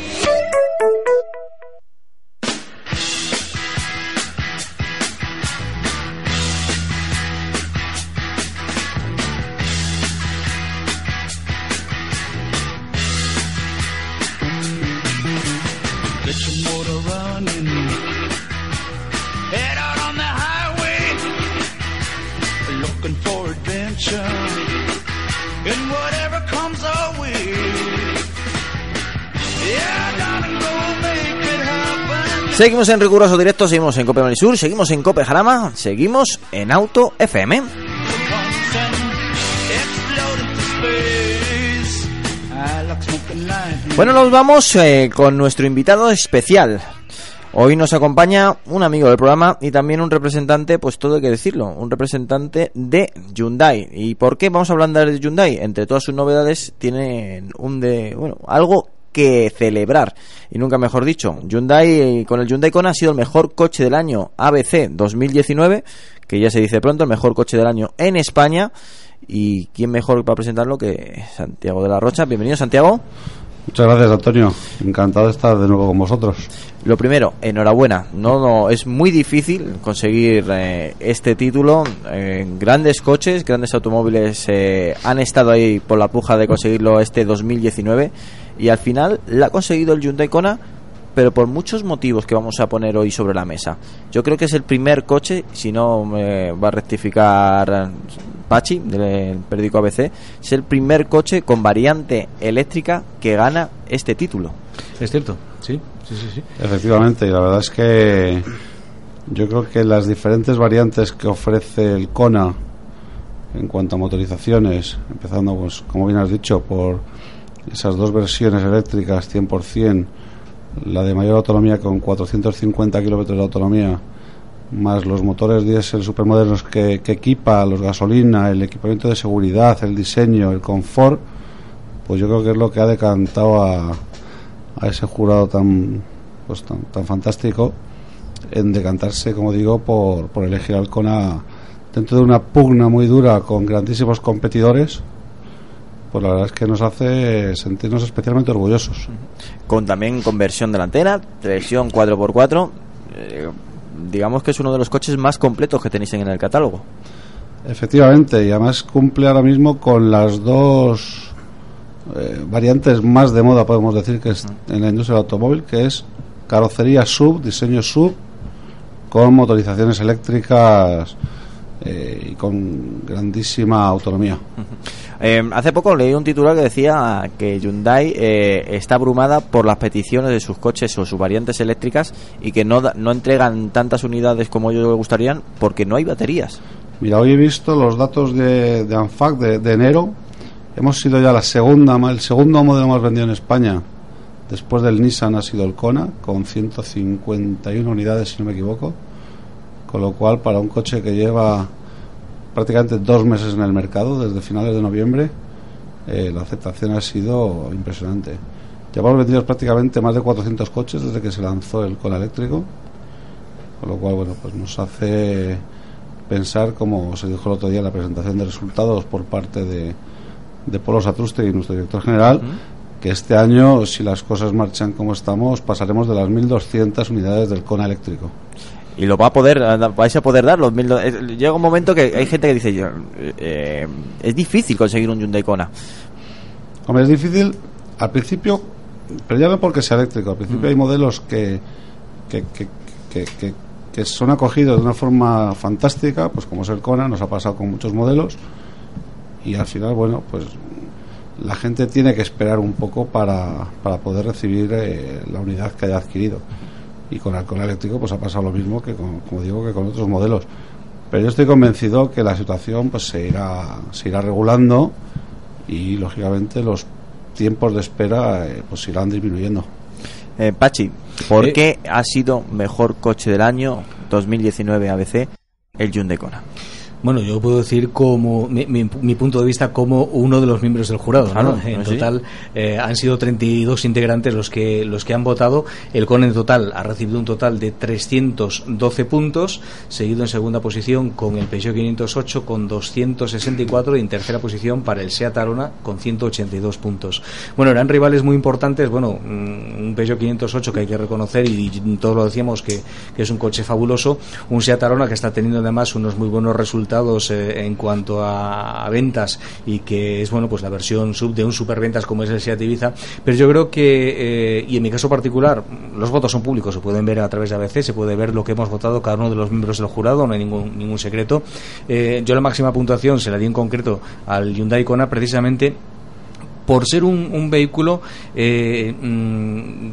Seguimos en riguroso directo, seguimos en Cope Sur, seguimos en Cope Jarama, seguimos en Auto FM. Bueno, nos vamos eh, con nuestro invitado especial. Hoy nos acompaña un amigo del programa y también un representante, pues todo hay que decirlo, un representante de Hyundai. ¿Y por qué vamos a hablar de Hyundai? Entre todas sus novedades tienen un de, bueno, algo que celebrar. Y nunca mejor dicho, Hyundai con el Hyundai Kona ha sido el mejor coche del año ABC 2019, que ya se dice pronto, el mejor coche del año en España. Y quién mejor para presentarlo que Santiago de la Rocha. Bienvenido, Santiago. Muchas gracias, Antonio. Encantado de estar de nuevo con vosotros. Lo primero, enhorabuena. No, no es muy difícil conseguir eh, este título. Eh, grandes coches, grandes automóviles eh, han estado ahí por la puja de conseguirlo este 2019 y al final la ha conseguido el Hyundai Kona, pero por muchos motivos que vamos a poner hoy sobre la mesa. Yo creo que es el primer coche, si no me va a rectificar Pachi del periódico ABC, es el primer coche con variante eléctrica que gana este título. Es cierto, sí, sí, sí. Efectivamente, y la verdad es que yo creo que las diferentes variantes que ofrece el Kona en cuanto a motorizaciones, empezando, pues, como bien has dicho, por esas dos versiones eléctricas 100%, la de mayor autonomía con 450 kilómetros de autonomía, más los motores diésel supermodernos que, que equipa, los gasolina, el equipamiento de seguridad, el diseño, el confort, pues yo creo que es lo que ha decantado a, a ese jurado tan, pues, tan, tan fantástico en decantarse, como digo, por, por elegir al Kona dentro de una pugna muy dura con grandísimos competidores pues la verdad es que nos hace sentirnos especialmente orgullosos. Con también conversión delantera, televisión 4x4. eh, digamos que es uno de los coches más completos que tenéis en el catálogo. Efectivamente, y además cumple ahora mismo con las dos eh, variantes más de moda, podemos decir, que es en la industria del automóvil, que es carrocería sub, diseño sub, con motorizaciones eléctricas eh, y con grandísima autonomía. Eh, hace poco leí un titular que decía que Hyundai eh, está abrumada por las peticiones de sus coches o sus variantes eléctricas y que no, no entregan tantas unidades como ellos les gustarían porque no hay baterías. Mira, hoy he visto los datos de, de ANFAC de, de enero. Hemos sido ya la segunda, el segundo modelo más vendido en España. Después del Nissan ha sido el Kona, con 151 unidades, si no me equivoco. Con lo cual, para un coche que lleva prácticamente dos meses en el mercado, desde finales de noviembre, eh, la aceptación ha sido impresionante. Llevamos vendidos prácticamente más de 400 coches desde que se lanzó el Kona eléctrico. Con lo cual, bueno, pues nos hace pensar, como se dijo el otro día en la presentación de resultados por parte de, de Polo Satruste y nuestro director general, que este año, si las cosas marchan como estamos, pasaremos de las 1.200 unidades del Kona eléctrico. Y lo va a poder, vais a poder dar los mil. do- eh, Llega un momento que hay gente que dice: yo, eh, es difícil conseguir un Hyundai Kona. Hombre, es difícil al principio, pero ya no porque sea eléctrico. Al principio hay modelos que, que, que, que, que- que son acogidos de una forma fantástica, pues como es el Kona, nos ha pasado con muchos modelos. Y al final, bueno, pues la gente tiene que esperar un poco para, para poder recibir eh, la unidad que haya adquirido. Y con el Kona eléctrico, pues ha pasado lo mismo que, con, como digo, que con otros modelos. Pero yo estoy convencido que la situación pues se irá, se irá regulando y lógicamente los tiempos de espera eh, pues irán disminuyendo. Eh, Pachi, ¿por Eh. qué ha sido mejor coche del año 2019 ABC el Hyundai Kona? Bueno, yo puedo decir como mi, mi- mi punto de vista como uno de los miembros del jurado. ¿no? Claro, en sí. total eh, han sido 32 integrantes los que los que han votado. El CON en total ha recibido un total de 312 puntos, seguido en segunda posición con el Peugeot 508 con 264 y en tercera posición para el Seat Arona con 182 puntos. Bueno, eran rivales muy importantes. Bueno, mm, un Peugeot 508 que hay que reconocer y, y todos lo decíamos que, que es un coche fabuloso. Un Seat Arona que está teniendo además unos muy buenos resultados eh, en cuanto a, ventas y que es bueno pues la versión sub de un superventas como es el Seat Ibiza. Pero yo creo que eh, y en mi caso particular los votos son públicos, se pueden ver a través de ABC, se puede ver lo que hemos votado cada uno de los miembros del jurado, no hay ningún ningún secreto. Eh, yo la máxima puntuación se la di en concreto al Hyundai Kona precisamente por ser un, un vehículo eh, mm,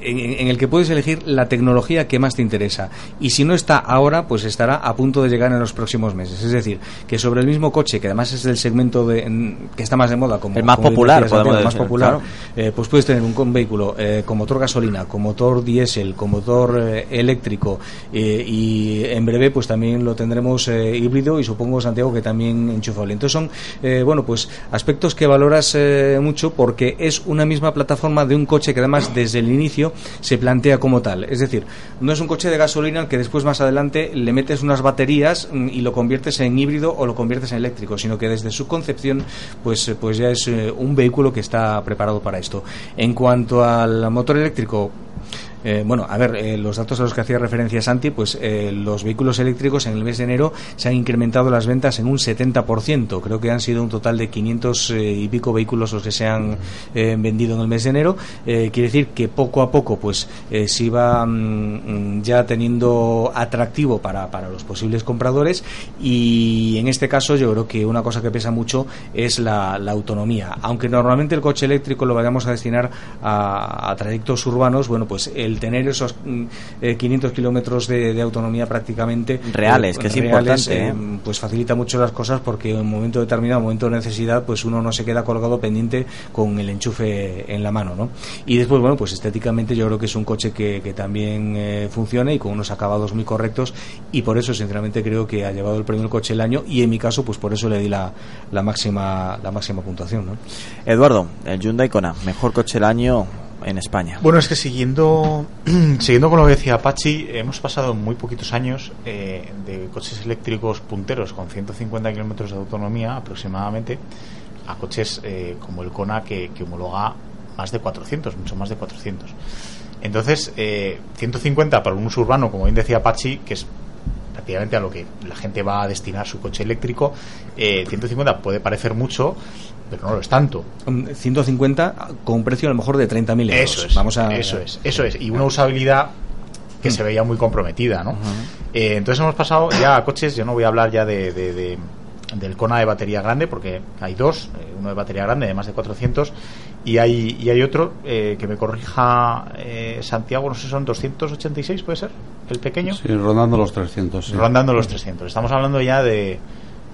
en, en el que puedes elegir la tecnología que más te interesa. Y si no está ahora, pues estará a punto de llegar en los próximos meses. Es decir, que sobre el mismo coche, que además es el segmento de, en- que está más de moda, como El más como popular, podemos el más decir, popular, claro. eh, pues puedes tener un, un vehículo eh, con motor gasolina, con motor diésel, con motor eh, eléctrico y en breve pues también lo tendremos híbrido y supongo Santiago que también enchufable. Entonces son eh, bueno pues aspectos que valoras eh, mucho porque es una misma plataforma de un coche que además desde el inicio se plantea como tal. Es decir, no es un coche de gasolina al que después más adelante le metes unas baterías mm, y lo conviertes en híbrido o lo conviertes en eléctrico, sino que desde su concepción pues, eh, pues ya es eh, un vehículo que está preparado para esto. En cuanto al motor eléctrico, eh, bueno, a ver, eh, los datos a los que hacía referencia Santi, pues eh, los vehículos eléctricos en el mes de enero se han incrementado las ventas en un 70%. Creo que han sido un total de 500 eh, y pico vehículos los que se han vendido en el mes de enero. Quiere decir que poco a poco, pues se iba mm, ya teniendo atractivo para, para los posibles compradores. Y en este caso, yo creo que una cosa que pesa mucho es la, autonomía. Aunque normalmente el coche eléctrico lo vayamos a destinar a trayectos urbanos, bueno, pues el tener esos mm, eh, 500 kilómetros de, de autonomía prácticamente Reales, que es importante, eh, ¿eh? pues facilita mucho las cosas porque en un momento determinado, en un momento de necesidad, pues uno no se queda colgado pendiente con el enchufe en la mano, ¿no? Y después, bueno, pues estéticamente yo creo que es un coche que, que también eh, funciona y con unos acabados muy correctos y por eso, sinceramente, creo que ha llevado el premio el coche del año y en mi caso, pues por eso le di la, la máxima la máxima puntuación, ¿no? Eduardo, el Hyundai Kona, mejor coche del año en España. Bueno, es que siguiendo, [CLEARS THROAT] siguiendo con lo que decía Apache, hemos pasado muy poquitos años eh, de coches eléctricos punteros con 150 kilómetros de autonomía aproximadamente a coches eh, como el Kona que, homologa más de 400, mucho más de 400. Entonces, eh, 150 para un uso urbano, como bien decía Apache, que es prácticamente a lo que la gente va a destinar su coche eléctrico, eh, 150 puede parecer mucho, pero no lo es tanto. Um, 150 con un precio a lo mejor de 30.000 euros. Eso es, Vamos a, eso es, eso es. Y una usabilidad que se veía muy comprometida, ¿no? Eh, entonces hemos pasado ya a coches, yo no voy a hablar ya de, de- de- del Kona de batería grande, porque hay dos, eh, uno de batería grande de más de 400 y hay, y hay otro eh, que me corrija eh, Santiago, no sé, son 286, ¿puede ser? El pequeño. Sí, rondando los 300. sí. Rondando los 300. Estamos hablando ya de,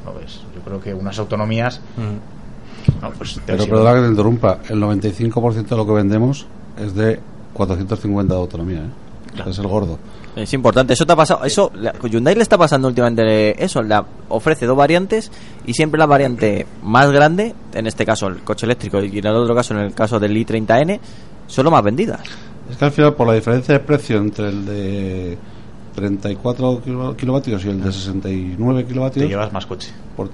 no ves, yo creo que unas autonomías... no, pues, Pero perdona que te interrumpa, el 95% de lo que vendemos es de 450 de autonomía, ¿eh? Es el gordo. Es importante, eso te ha pasado, eso, la- Hyundai le está pasando últimamente eso, la, ofrece dos variantes y siempre la variante más grande, en este caso el coche eléctrico y en el otro caso, en el caso del i30N, son las más vendidas. Es que al final, por la diferencia de precio entre el de 34 kilo- kilovatios y el de 69 kilovatios, Te llevas más coche. por-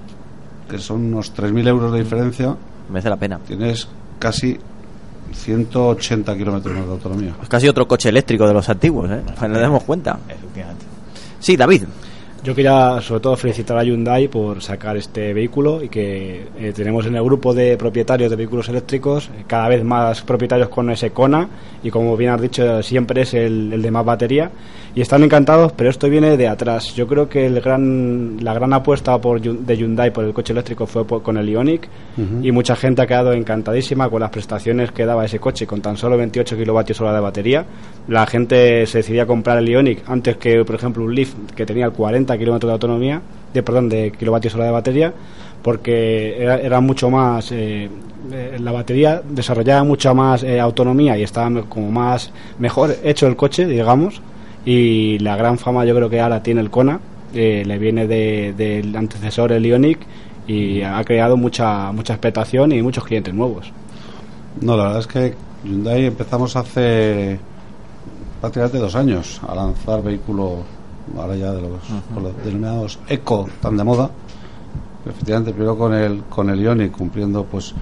que son unos 3.000 euros de diferencia, merece la pena. Tienes casi 180 kilómetros más de autonomía. Es casi otro coche eléctrico de los antiguos, ¿eh? Pues nos damos cuenta. Efectivamente. Sí, David. Yo quería sobre todo felicitar a Hyundai por sacar este vehículo y que eh, tenemos en el grupo de propietarios de vehículos eléctricos eh, cada vez más propietarios con ese Kona y como bien has dicho siempre es el, el de más batería y están encantados pero esto viene de atrás. Yo creo que el gran, la gran apuesta por, de Hyundai por el coche eléctrico fue por- con el Ioniq Ujú. y mucha gente ha quedado encantadísima con las prestaciones que daba ese coche con tan solo 28 kilovatios hora de batería. La gente se decidía comprar el Ioniq antes que, por ejemplo, un Leaf que tenía 40 kilómetros de autonomía, de perdón, de kilovatios hora de batería, porque era, era mucho más eh, eh, la batería desarrollaba mucha más eh, autonomía y estaba como más mejor hecho el coche, digamos, y la gran fama yo creo que ahora tiene el Kona, le viene de- del antecesor el Ioniq y ha creado mucha mucha expectación y muchos clientes nuevos. No, la verdad es que Hyundai empezamos hace prácticamente dos años a lanzar vehículos, ahora ya de los, denominados eco tan de moda. Efectivamente, primero con el con el Ioniq cumpliendo pues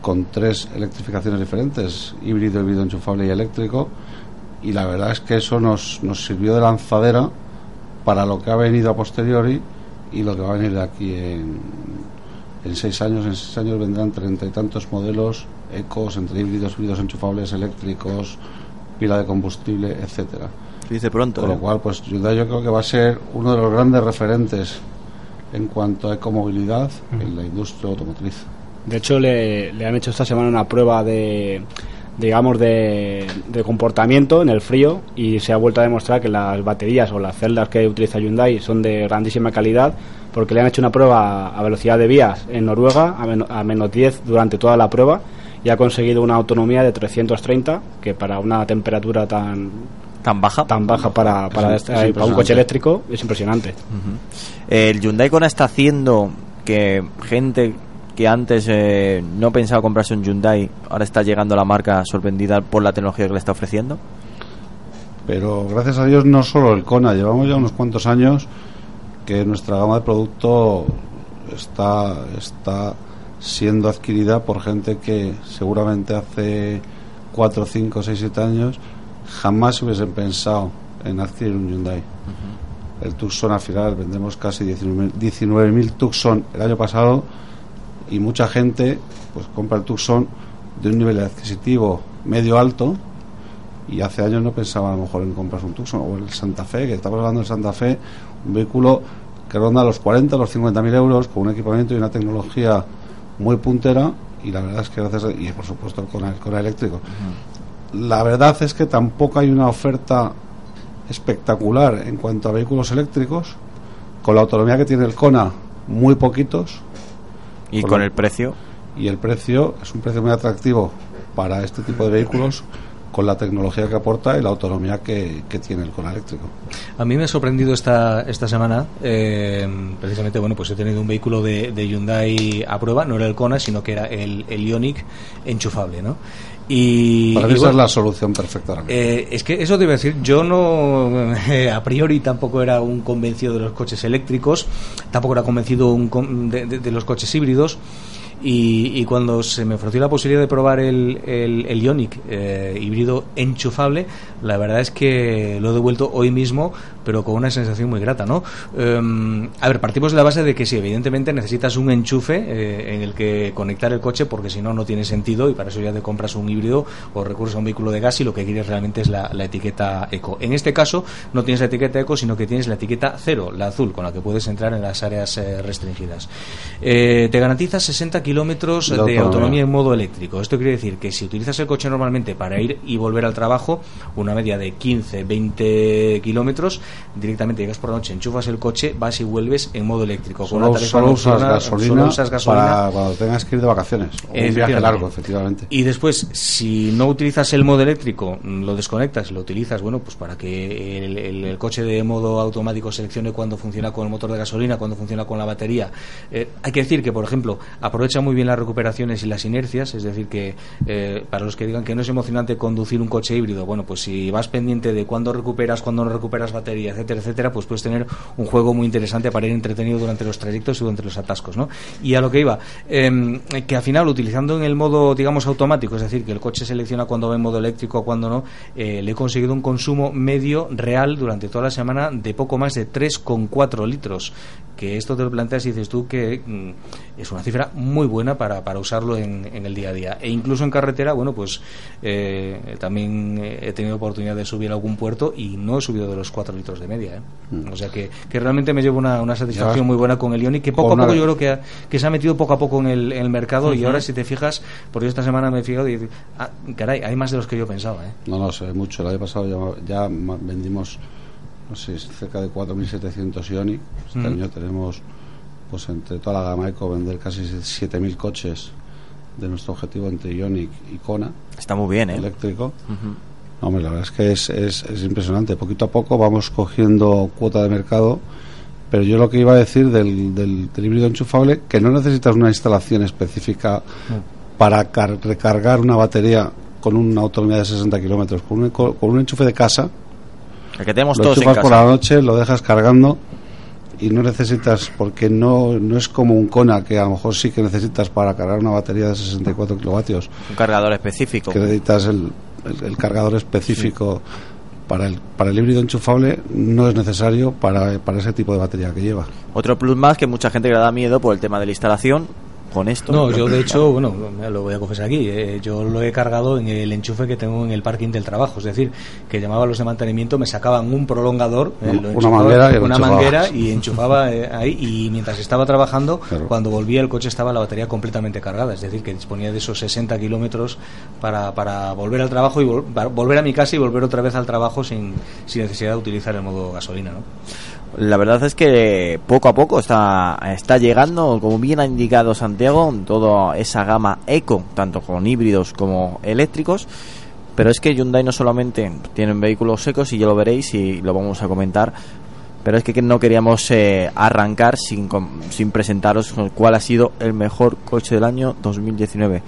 con tres electrificaciones diferentes, híbrido, híbrido enchufable y eléctrico. Y la verdad es que eso nos, nos sirvió de lanzadera para lo que ha venido a posteriori y lo que va a venir de aquí en, en seis años. En seis años vendrán treinta y tantos modelos ecos entre híbridos, híbridos enchufables, eléctricos, pila de combustible, etcétera. Se dice pronto. Con lo ¿eh? cual, pues Hyundai yo creo que va a ser uno de los grandes referentes en cuanto a ecomovilidad en la industria automotriz. De hecho, le, le han hecho esta semana una prueba de, digamos, de, de comportamiento en el frío y se ha vuelto a demostrar que las baterías o las celdas que utiliza Hyundai son de grandísima calidad porque le han hecho una prueba a velocidad de vías en Noruega a, men- a menos 10 durante toda la prueba y ha conseguido una autonomía de 330 que para una temperatura tan tan baja. Tan baja para, para, Es- este- es para un coche eléctrico es impresionante. El Hyundai Kona está haciendo que gente que antes eh, no pensaba comprarse un Hyundai ahora está llegando a la marca sorprendida por la tecnología que le está ofreciendo. Pero gracias a Dios no solo el Kona, llevamos ya unos cuantos años que nuestra gama de producto está, está siendo adquirida por gente que seguramente hace 4, 5, 6, 7 años jamás hubiesen pensado en adquirir un Hyundai. El Tucson al final vendemos casi 19.000 19.000 Tucson el año pasado y mucha gente pues compra el Tucson de un nivel adquisitivo medio alto y hace años no pensaba a lo mejor en comprarse un Tucson o el Santa Fe, que estamos hablando del Santa Fe, un vehículo que ronda los 40 los 50 mil euros con un equipamiento y una tecnología muy puntera y la verdad es que gracias a- y por supuesto el Kona, el eléctrico la verdad es que tampoco hay una oferta espectacular en cuanto a vehículos eléctricos con la autonomía que tiene el Kona muy poquitos Y con el precio. y el precio es un precio muy atractivo para este tipo de vehículos con la tecnología que aporta y la autonomía que, que tiene el Kona eléctrico. A mí me ha sorprendido esta, esta semana, eh, precisamente, bueno, pues he tenido un vehículo de, de Hyundai a prueba, no era el Kona, sino que era el, el Ioniq enchufable, ¿no? Y, Para mí esa es la solución perfecta. eh, es que eso te iba a decir, yo no, [LAUGHS] eh, a priori tampoco era un convencido de los coches eléctricos, tampoco era convencido un de, de- de los coches híbridos. Y, y cuando se me ofreció la posibilidad de probar el, el, el Ioniq eh, híbrido enchufable, la verdad es que lo he devuelto hoy mismo, pero con una sensación muy grata, ¿no? Em, a ver, partimos de la base de que sí, evidentemente necesitas un enchufe eh, en el que conectar el coche, porque si no, no tiene sentido y para eso ya te compras un híbrido o recurres a un vehículo de gas y lo que quieres realmente es la, la etiqueta eco. En este caso, no tienes la etiqueta eco, sino que tienes la etiqueta cero, la azul, con la que puedes entrar en las áreas eh, restringidas. Eh, te garantiza 60 kilómetros De de, autonomía. autonomía en modo eléctrico. Esto quiere decir que si utilizas el coche normalmente para ir y volver al trabajo, una media de 15, 20 kilómetros, directamente llegas por la noche, enchufas el coche, vas y vuelves en modo eléctrico. Con Solo, una tarifa solo usas gasolina, solo usas gasolina. para cuando tengas que ir de vacaciones. O un viaje largo, efectivamente. Y después, si no utilizas el modo eléctrico, mm, lo desconectas lo utilizas, bueno, pues para que el, el- el coche de modo automático seleccione cuándo funciona con el motor de gasolina, cuándo funciona con la batería. Eh, hay que decir que, por ejemplo, aprovecha muy bien las recuperaciones y las inercias, es decir, que eh, para los que digan que no es emocionante conducir un coche híbrido, bueno, pues si vas pendiente de cuándo recuperas, cuándo no recuperas batería, etcétera, etcétera, pues puedes tener un juego muy interesante para ir entretenido durante los trayectos y durante los atascos, ¿no? Y a lo que iba, em, que al final, utilizando en el modo, digamos, automático, es decir, que el coche selecciona cuando va en modo eléctrico cuando no, eh, le he conseguido un consumo medio real durante toda la semana de poco más de 3,4 litros. Que esto te lo planteas y dices tú que mm, es una cifra muy buena para, para usarlo en, el día a día. E incluso en carretera, bueno, pues eh, también he tenido oportunidad de subir a algún puerto y no he subido de los 4 litros de media. ¿eh? Mm. O sea que, que realmente me llevo una, una satisfacción muy buena con el Ioniq, que poco a poco yo creo que, ha- que se ha metido poco a poco en el, en el mercado y ahora si te fijas, porque yo esta semana me he fijado y ah, caray, hay más de los que yo pensaba. ¿eh? No, no, se ve mucho. El año pasado ya, vendimos, no sé, cerca de 4.700 Ioniq. Este Mm. año tenemos, pues entre toda la gama Eco, vender casi 7.000 coches de nuestro objetivo entre Ioniq y Kona. Está muy bien, ¿eh? Eléctrico. Hombre, la verdad es que es, es, es impresionante. Poquito a poco vamos cogiendo cuota de mercado. Pero yo lo que iba a decir del, del, del híbrido enchufable, que no necesitas una instalación específica para car- recargar una batería con una autonomía de 60 kilómetros, con un, con un enchufe de casa, El que tenemos lo todos en enchufas por casa. la noche, lo dejas cargando y no necesitas, porque no, no es como un Kona, que a lo mejor sí que necesitas para cargar una batería de 64 kilovatios, Un cargador específico. que necesitas el, el- el cargador específico para, el, para el híbrido enchufable, no es necesario para, para ese tipo de batería que lleva. Otro plus más que mucha gente le da miedo por el tema de la instalación, con esto. No, yo de hecho, bueno, lo voy a confesar aquí, eh, yo lo he cargado en el enchufe que tengo en el parking del trabajo, es decir, que llamaba a los de mantenimiento, me sacaban un prolongador, eh, lo Una enchufaba- manguera y una manguera y enchufaba eh, ahí y mientras estaba trabajando, cuando volvía el coche estaba la batería completamente cargada, es decir, que disponía de esos 60 kilómetros para, para volver al trabajo y vol- para volver a mi casa y volver otra vez al trabajo sin, sin necesidad de utilizar el modo gasolina, ¿no? La verdad es que poco a poco está, está llegando, como bien ha indicado Santiago, toda esa gama eco, tanto con híbridos como eléctricos. Pero es que Hyundai no solamente tienen vehículos secos, y ya lo veréis y lo vamos a comentar, pero es que no queríamos eh, arrancar sin, com- sin presentaros cuál ha sido el mejor coche del año 2019.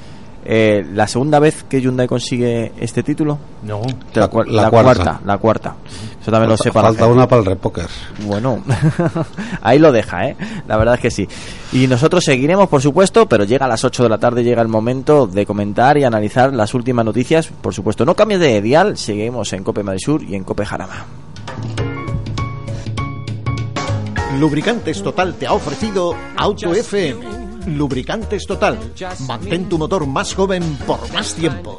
Eh, ¿La segunda vez que Hyundai consigue este título? No. La, cua- La la cuarta. cuarta. La cuarta. Eso también lo Falta- sepa la falta gente. una para el repoker. Bueno, [LAUGHS] ahí lo deja, ¿eh? La verdad es que sí. Y nosotros seguiremos, por supuesto, pero llega a las 8 de la tarde, llega el momento de comentar y analizar las últimas noticias. Por supuesto, no cambies de dial, seguimos en Cope Madrid Sur y en Cope Jarama. Lubricantes Total te ha ofrecido Auto FM. Lubricantes Total. Mantén tu motor más joven por más tiempo.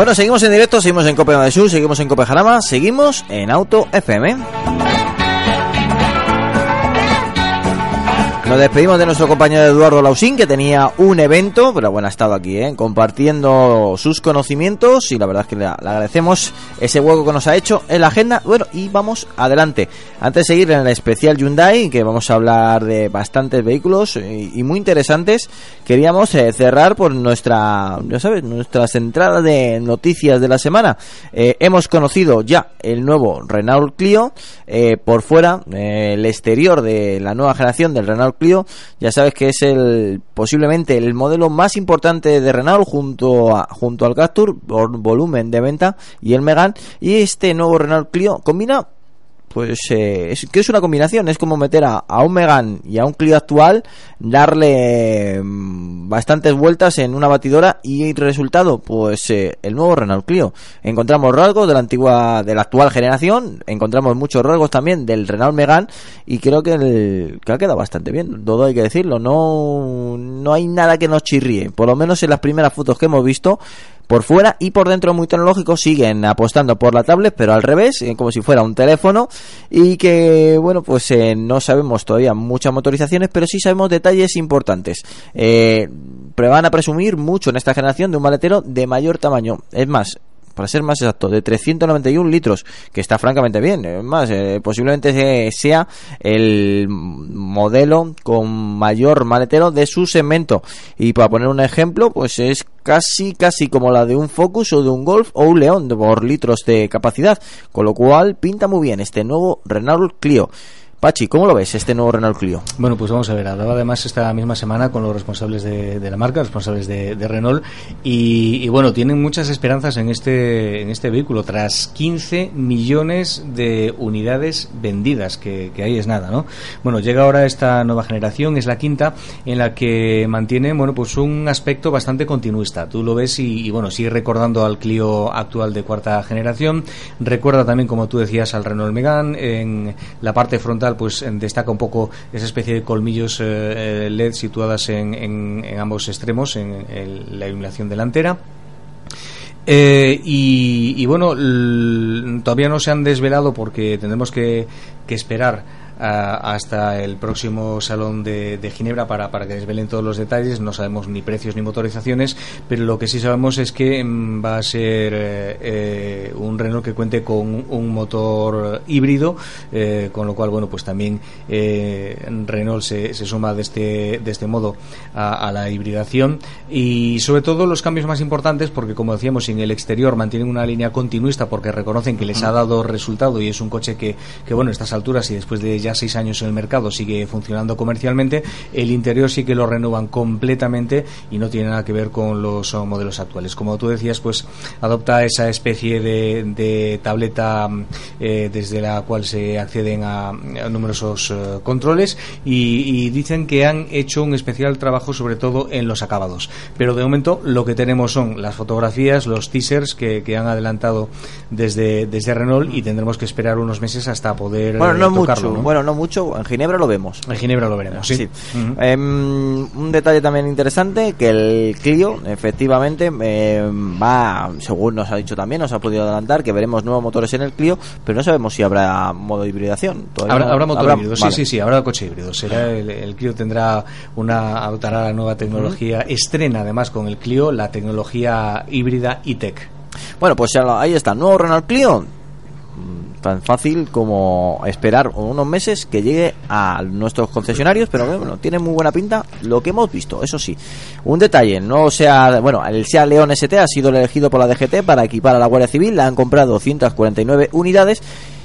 Bueno, seguimos en directo, seguimos en Cope Madrid Sur, seguimos en Cope Jarama, seguimos en Auto FM. Nos despedimos de nuestro compañero Eduardo Lausín, que tenía un evento, pero bueno, ha estado aquí, ¿eh? compartiendo sus conocimientos y la verdad es que le, agradecemos ese hueco que nos ha hecho en la agenda. Bueno, y vamos adelante. Antes de seguir en el especial Hyundai, que vamos a hablar de bastantes vehículos y, muy interesantes, queríamos eh, cerrar por nuestra, ya sabes, nuestras entradas de noticias de la semana. Eh, hemos conocido ya el nuevo Renault Clio, por fuera, el exterior de la nueva generación del Renault Clio, ya sabes que es el posiblemente el modelo más importante de Renault junto a, junto al Captur por volumen de venta y el Megane. Y este nuevo Renault Clio combina pues eh, es que es una combinación, es como meter a, un Megane y a un Clio actual, darle mm, bastantes vueltas en una batidora y el resultado, pues eh, el nuevo Renault Clio. Encontramos rasgos de la antigua, de la actual generación, encontramos muchos rasgos también del Renault Megane y creo que, el, que ha quedado bastante bien, todo hay que decirlo, no, no hay nada que nos chirríe, por lo menos en las primeras fotos que hemos visto, por fuera y por dentro muy tecnológico siguen apostando por la tablet pero al revés eh, como si fuera un teléfono y que bueno pues eh, no sabemos todavía muchas motorizaciones pero sí sabemos detalles importantes. Eh, van a presumir mucho en esta generación de un maletero de mayor tamaño. Es más para ser más exacto, de 391 litros, que está francamente bien. Más, eh, posiblemente se- sea el modelo con mayor maletero de su segmento. Y para poner un ejemplo, pues es casi, casi como la de un Focus o de un Golf o un León por litros de capacidad. Con lo cual, pinta muy bien este nuevo Renault Clio. Pachi, ¿cómo lo ves este nuevo Renault Clio? Bueno, pues vamos a ver. Hablaba además esta misma semana con los responsables de, la marca, responsables de, Renault, y, bueno, tienen muchas esperanzas en este, en este vehículo. Tras 15 millones de unidades vendidas, que, ahí es nada, ¿no? Bueno, llega ahora esta nueva generación, es la quinta, en la que mantiene, bueno, pues un aspecto bastante continuista. Tú lo ves y, y, bueno, sigue recordando al Clio actual de cuarta generación. Recuerda también, como tú decías, al Renault Megane. En la parte frontal, pues destaca un poco esa especie de colmillos eh, eh, LED situadas en, ambos extremos, en, la iluminación delantera. Eh, y, bueno, todavía no se han desvelado porque tendremos que, esperar hasta el próximo salón de, de Ginebra para, para que desvelen todos los detalles. No sabemos ni precios ni motorizaciones, pero lo que sí sabemos es que mm, va a ser eh, eh, un Renault que cuente con un motor híbrido, eh, con lo cual, bueno, pues también eh, Renault se, se suma de este, de este modo a, a la hibridación y sobre todo los cambios más importantes porque como decíamos en el exterior mantienen una línea continuista porque reconocen que les ha dado resultado y es un coche que, que bueno, a estas alturas y después de ya seis años en el mercado sigue funcionando comercialmente, el interior sí que lo renuevan completamente y no tiene nada que ver con los oh, modelos actuales. Como tú decías, pues adopta esa especie de, de tableta mm, eh, desde la cual se acceden a, a numerosos eh, controles y, y dicen que han hecho un especial trabajo sobre todo en los acabados. Pero de momento lo que tenemos son las fotografías, los teasers que, que han adelantado desde, desde Renault y tendremos que esperar unos meses hasta poder Bueno, eh, tocarlo, mucho, ¿no? bueno, no mucho. En Ginebra lo vemos. En Ginebra lo veremos, sí. Em, un detalle también interesante que el Clio efectivamente em, va, según nos ha dicho también, nos ha podido adelantar que veremos nuevos motores en el Clio, pero no sabemos si habrá modo de hibridación. Todavía Habrá, no- habrá motor habrá- híbrido, vale. sí, sí, sí, habrá coche híbrido. Será el, el Clio tendrá una, adoptará la nueva tecnología, estrena además con el Clio la tecnología híbrida e-tech. Bueno, pues ya lo- ahí está, nuevo Renault Clio. Tan fácil como esperar unos meses que llegue a nuestros concesionarios, pero bueno, tiene muy buena pinta lo que hemos visto, eso sí. Un detalle, no sea, bueno, el Seat León ST ha sido elegido por la DGT para equipar a la Guardia Civil, la han comprado 249 unidades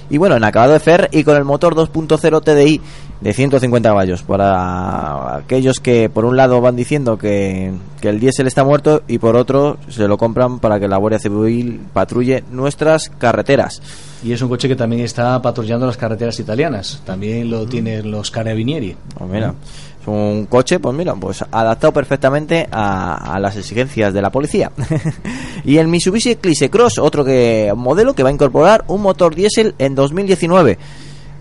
y bueno, en acabado de FER y con el motor 2.0 TDI de 150 caballos para aquellos que por un lado van diciendo que, que el diésel está muerto y por otro se lo compran para que la Guardia Civil patrulle nuestras carreteras. Y es un coche que también está patrullando las carreteras italianas. También lo tienen los carabinieri. Pues mira, un coche, pues mira, pues adaptado perfectamente a, las exigencias de la policía. [LAUGHS] y el Mitsubishi Eclipse Cross, otro que modelo que va a incorporar un motor diésel en 2019.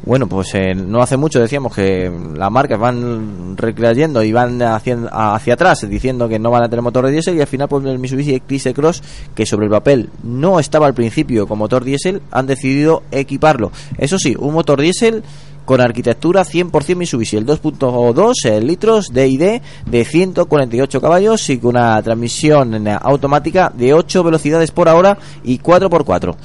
Bueno, pues eh, no hace mucho decíamos que las marcas van recayendo y van haciendo, hacia atrás diciendo que no van a tener motor de diésel y al final pues el Mitsubishi Eclipse Cross que sobre el papel no estaba al principio con motor diésel han decidido equiparlo. Eso sí, un motor diésel con arquitectura 100% Mitsubishi, el 2.2 eh, litros DID de 148 caballos y con una transmisión automática de 8 velocidades por hora y 4x4.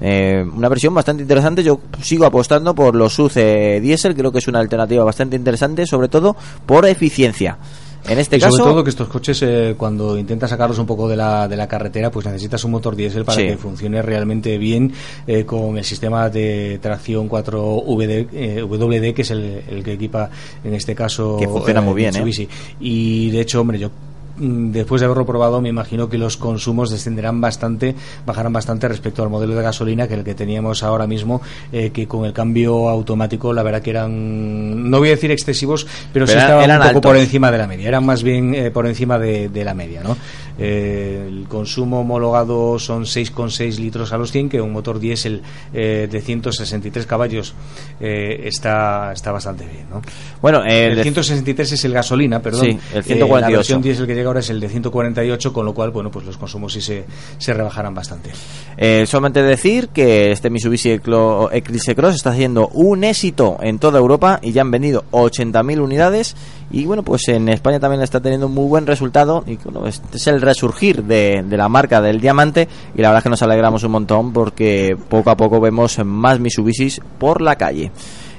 Eh, una versión bastante interesante. Yo sigo apostando por los SUV eh, diésel. Creo que es una alternativa bastante interesante, sobre todo por eficiencia. En este y caso, sobre todo que estos coches, eh, cuando intentas sacarlos un poco de la, de la carretera, pues necesitas un motor diésel para Sí. que funcione realmente bien eh, con el sistema de tracción 4WD, eh, WD, que es el, el que equipa en este caso Que funciona muy bien, ¿eh? Mitsubishi. Y de hecho, hombre, yo después de haberlo probado me imagino que los consumos descenderán bastante bajarán bastante respecto al modelo de gasolina que el que teníamos ahora mismo eh, que con el cambio automático la verdad que eran no voy a decir excesivos pero, sí Pero estaban eran un poco altos. por encima de la media eran más bien eh, por encima de, de la media ¿no? Eh, el consumo homologado son 6,6 litros a los 100 que un motor diésel eh, de 163 caballos eh, está está bastante bien ¿no? Bueno, el el de- 163 es el gasolina, perdón. Sí, el Eh, 148. la versión diésel que llega ahora es el de 148, con lo cual, bueno, pues los consumos sí se, se rebajarán bastante. Eh, solamente decir que este Mitsubishi Eclipse Cross está haciendo un éxito en toda Europa y ya han vendido 80.000 unidades y bueno pues en España también está teniendo un muy buen resultado y bueno, este es el resurgir de, de la marca del diamante y la verdad es que nos alegramos un montón porque poco a poco vemos más Mitsubishis por la calle.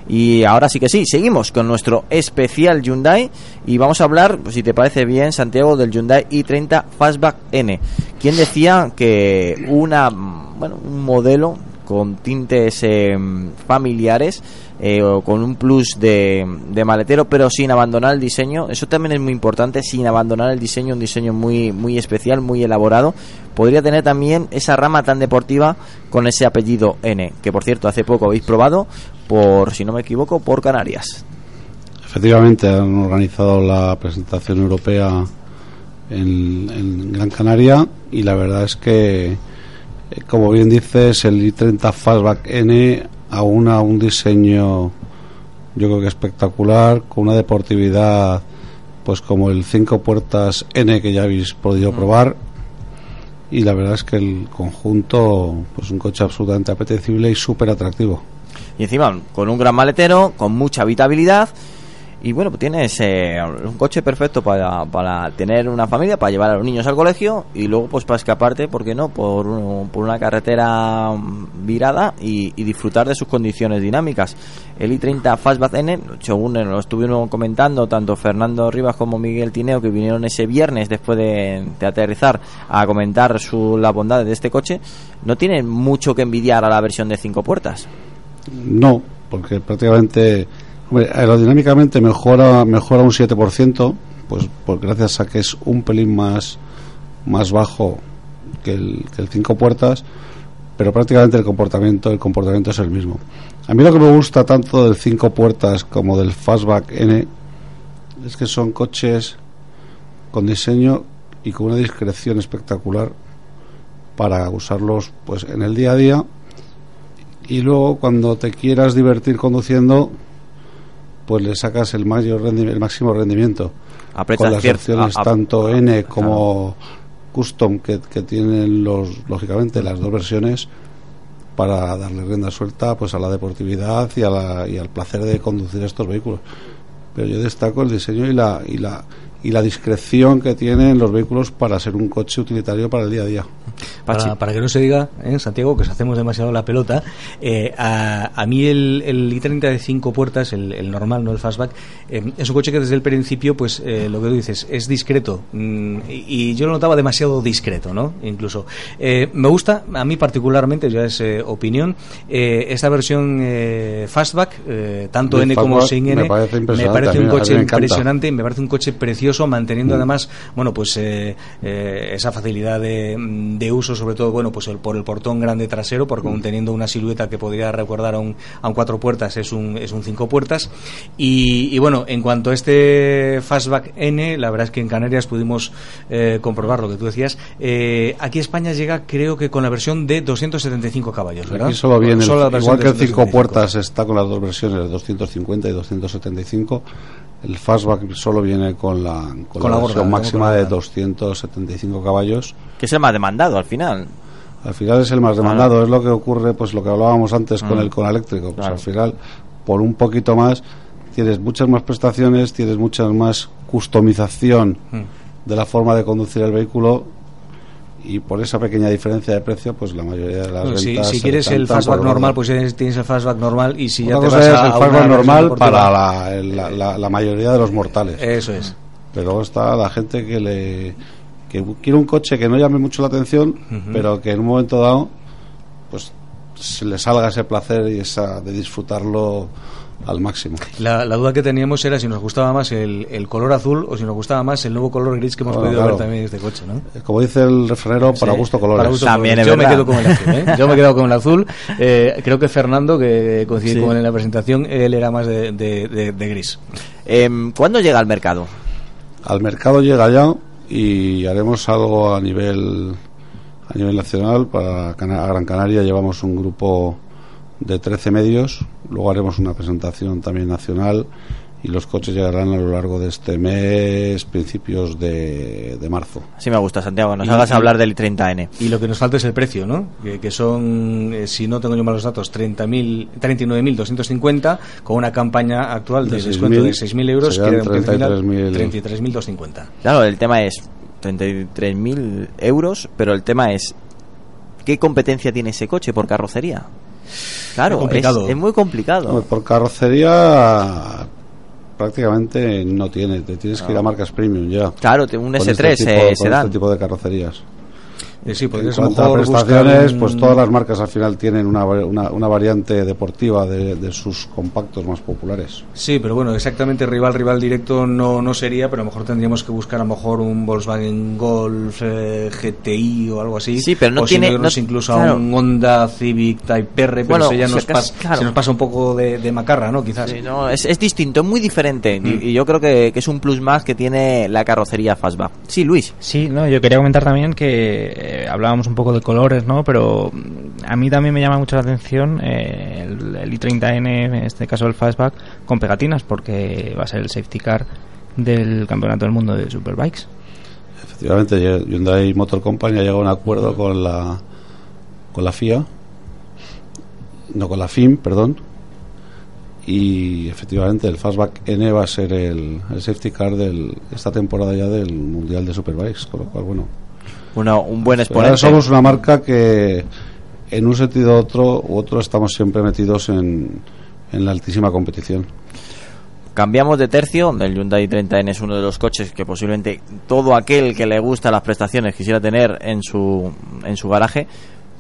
Y ahora sí que sí, seguimos con nuestro especial Hyundai y vamos a hablar, si te parece bien, Santiago, del Hyundai i30 Fastback N. ¿Quién decía que una, mm, bueno, un modelo con tintes eh, familiares eh, con un plus de, de maletero, pero sin abandonar el diseño. Eso también es muy importante, sin abandonar el diseño, un diseño muy, muy especial, muy elaborado. Podría tener también esa rama tan deportiva con ese apellido N, que por cierto hace poco habéis probado, por si no me equivoco, por Canarias. Efectivamente, han organizado la presentación europea en, en Gran Canaria y la verdad es que, eh, como bien dices, el i30 Fastback N aúna un diseño, yo creo que espectacular, con una deportividad, pues como el 5 puertas N que ya habéis podido probar. Y la verdad es que el conjunto, pues un coche absolutamente apetecible y súper atractivo. Y encima con un gran maletero, con mucha habitabilidad. Y bueno, pues tienes eh, un coche perfecto para, para tener una familia, para llevar a los niños al colegio y luego pues para escaparte, ¿por qué no? Por, por una carretera mm, virada y, disfrutar de sus condiciones dinámicas. El i30 Fastback N, según lo estuvieron comentando tanto Fernando Rivas como Miguel Tineo, que vinieron ese viernes después de, de aterrizar a comentar su, las bondades de este coche, no tiene mucho que envidiar a la versión de cinco puertas. No, porque prácticamente hombre, aerodinámicamente mejora mejora un 7%, pues, pues gracias a que es un pelín más más bajo que el, que el cinco puertas, pero prácticamente el comportamiento el comportamiento es el mismo. A mí lo que me gusta tanto del cinco puertas como del Fastback N es que son coches con diseño y con una discreción espectacular para usarlos pues en el día a día y luego cuando te quieras divertir conduciendo pues le sacas el mayor el máximo rendimiento. Apretas con las opciones a- a- tanto N como custom que, que tienen los lógicamente las dos versiones para darle rienda suelta pues a la deportividad y, a la- y al placer de conducir estos vehículos. Pero yo destaco el diseño y la y la y la discreción que tienen los vehículos para ser un coche utilitario para el día a día Para, para que no se diga, ¿eh, Santiago, que os hacemos demasiado la pelota, eh, a, a mí el, el i30 de cinco puertas, el, el normal, no el fastback, eh, es un coche que desde el principio, pues eh, lo que tú dices, es discreto. mm, y, y yo lo notaba demasiado discreto, ¿no? Incluso. Eh, me gusta, a mí particularmente, ya es eh, opinión, eh, esta versión eh, fastback, eh, tanto El N como sin me N, parece impresionante, parece a mí- un coche me impresionante y me parece un coche precioso manteniendo Mm. además bueno pues eh, eh, esa facilidad de, de uso sobre todo bueno pues el, por el portón grande trasero porque Mm. aún teniendo una silueta que podría recordar a un, a un cuatro puertas es un es un cinco puertas y, y bueno en cuanto a este fastback N la verdad es que en Canarias pudimos eh, comprobar lo que tú decías Eh, aquí España llega creo que con la versión de 275 caballos ¿verdad? Aquí solo viene, Solo igual que el de 5 275. puertas está con las dos versiones, 250 y 275. El fastback solo viene con la, con Con la, la versión con máxima la de gorda. 275 caballos. Que es el más demandado al final. Al final es el más demandado, es lo que ocurre, pues lo que hablábamos antes con Mm. el con eléctrico. Pues Claro. al final, por un poquito más, tienes muchas más prestaciones, tienes muchas más customización Mm. de la forma de conducir el vehículo y por esa pequeña diferencia de precio, pues la mayoría de las Bueno, si, quieres el fastback normal, pues tienes, el fastback normal y si ya Una te cosa vas es a, el fastback normal para la, la, la- la mayoría de los mortales. Eso es. Pero luego está la gente que le que quiere un coche que no llame mucho la atención, pero que en un momento dado pues se le salga ese placer y esa de disfrutarlo al máximo. La, la duda que teníamos era si nos gustaba más el, el color azul o si nos gustaba más el nuevo color gris que hemos Bueno, podido claro. ver también en este coche, ¿no? Como dice el refranero, para Sí, gusto colores. para gusto colores. Yo me quedo con el azul, ¿eh? Yo me he quedado con el azul. [LAUGHS] Eh, creo que Fernando, que coincide Sí. con él en la presentación, él era más de, de- de- de gris. Em, ¿Cuándo llega al mercado? Al mercado llega ya y haremos algo a nivel a nivel nacional para Cana- Gran Canaria llevamos un grupo de 13 medios, luego haremos una presentación también nacional y los coches llegarán a lo largo de este mes, principios de, de marzo. Así me gusta, Santiago, nos Y- hagas y- hablar del 30N. Y lo que nos falta es el precio, ¿no? Que, que son, eh, si no tengo yo malos datos, 30.000 39.250 con una campaña actual de, De descuento de 6.000, 6.000 euros. serían que era un precio final 33.000. 33.250. Claro, el tema es 33.000 euros, pero el tema es ¿qué competencia tiene ese coche por carrocería? Claro, Muy. Es, es muy complicado. Por carrocería prácticamente no tiene, te tienes que ir a marcas premium ya. Claro, un Con S3 este tipo, eh, con sedán. este tipo de carrocerías. Eh, sí, En cuanto a prestaciones, pues todas las marcas al final tienen una, una, una variante deportiva de, de sus compactos más populares. Sí, pero bueno, exactamente rival, rival directo no, no sería, pero a lo mejor tendríamos que buscar a lo mejor un Volkswagen Golf eh, GTI o algo así. Sí, pero no o si tiene- irnos no- incluso claro. a un Honda Civic Type R, pero Bueno, eso ya si nos, acaso- pas- claro. se nos pasa un poco de, de macarra, ¿no? Quizás. Sí, no, es, es distinto, es muy diferente. Mm. Y, y yo creo que, que es un plus más que tiene la carrocería Fastback. Sí, Luis. Sí, no, yo quería comentar también que eh, hablábamos un poco de colores, ¿no? Pero mm, a mí también me llama mucho la atención eh, el, el i30N, en este caso el Fastback, con pegatinas, porque va a ser el safety car del Campeonato del Mundo de Superbikes. Efectivamente, Hyundai Motor Company ha llegado a un acuerdo con la con la FIA no con la FIM, perdón. Y efectivamente el Fastback N va a ser el safety car de esta temporada ya del Mundial de Superbikes, con lo cual, bueno. Una- un buen Ahora exponente. somos una marca que en un sentido u otro, u otro estamos siempre metidos en, en la altísima competición. Cambiamos de tercio, el Hyundai 30N es uno de los coches que posiblemente todo aquel que le gusta las prestaciones quisiera tener en su, en su garaje,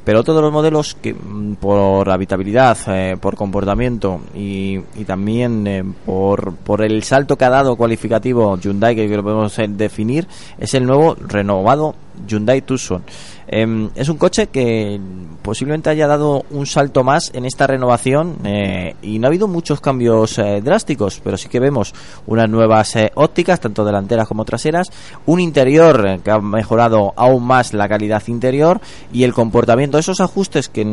pero otro de los modelos que mm, por habitabilidad, eh, por comportamiento y, también eh, por, por el salto que ha dado cualificativo Hyundai, que lo podemos eh, definir, es el nuevo renovado Hyundai Tucson. Em, es un coche que posiblemente haya dado un salto más en esta renovación eh, y no ha habido muchos cambios eh, drásticos, pero sí que vemos unas nuevas eh, ópticas, tanto delanteras como traseras, un interior eh, que ha mejorado aún más la calidad interior y el comportamiento, esos ajustes que,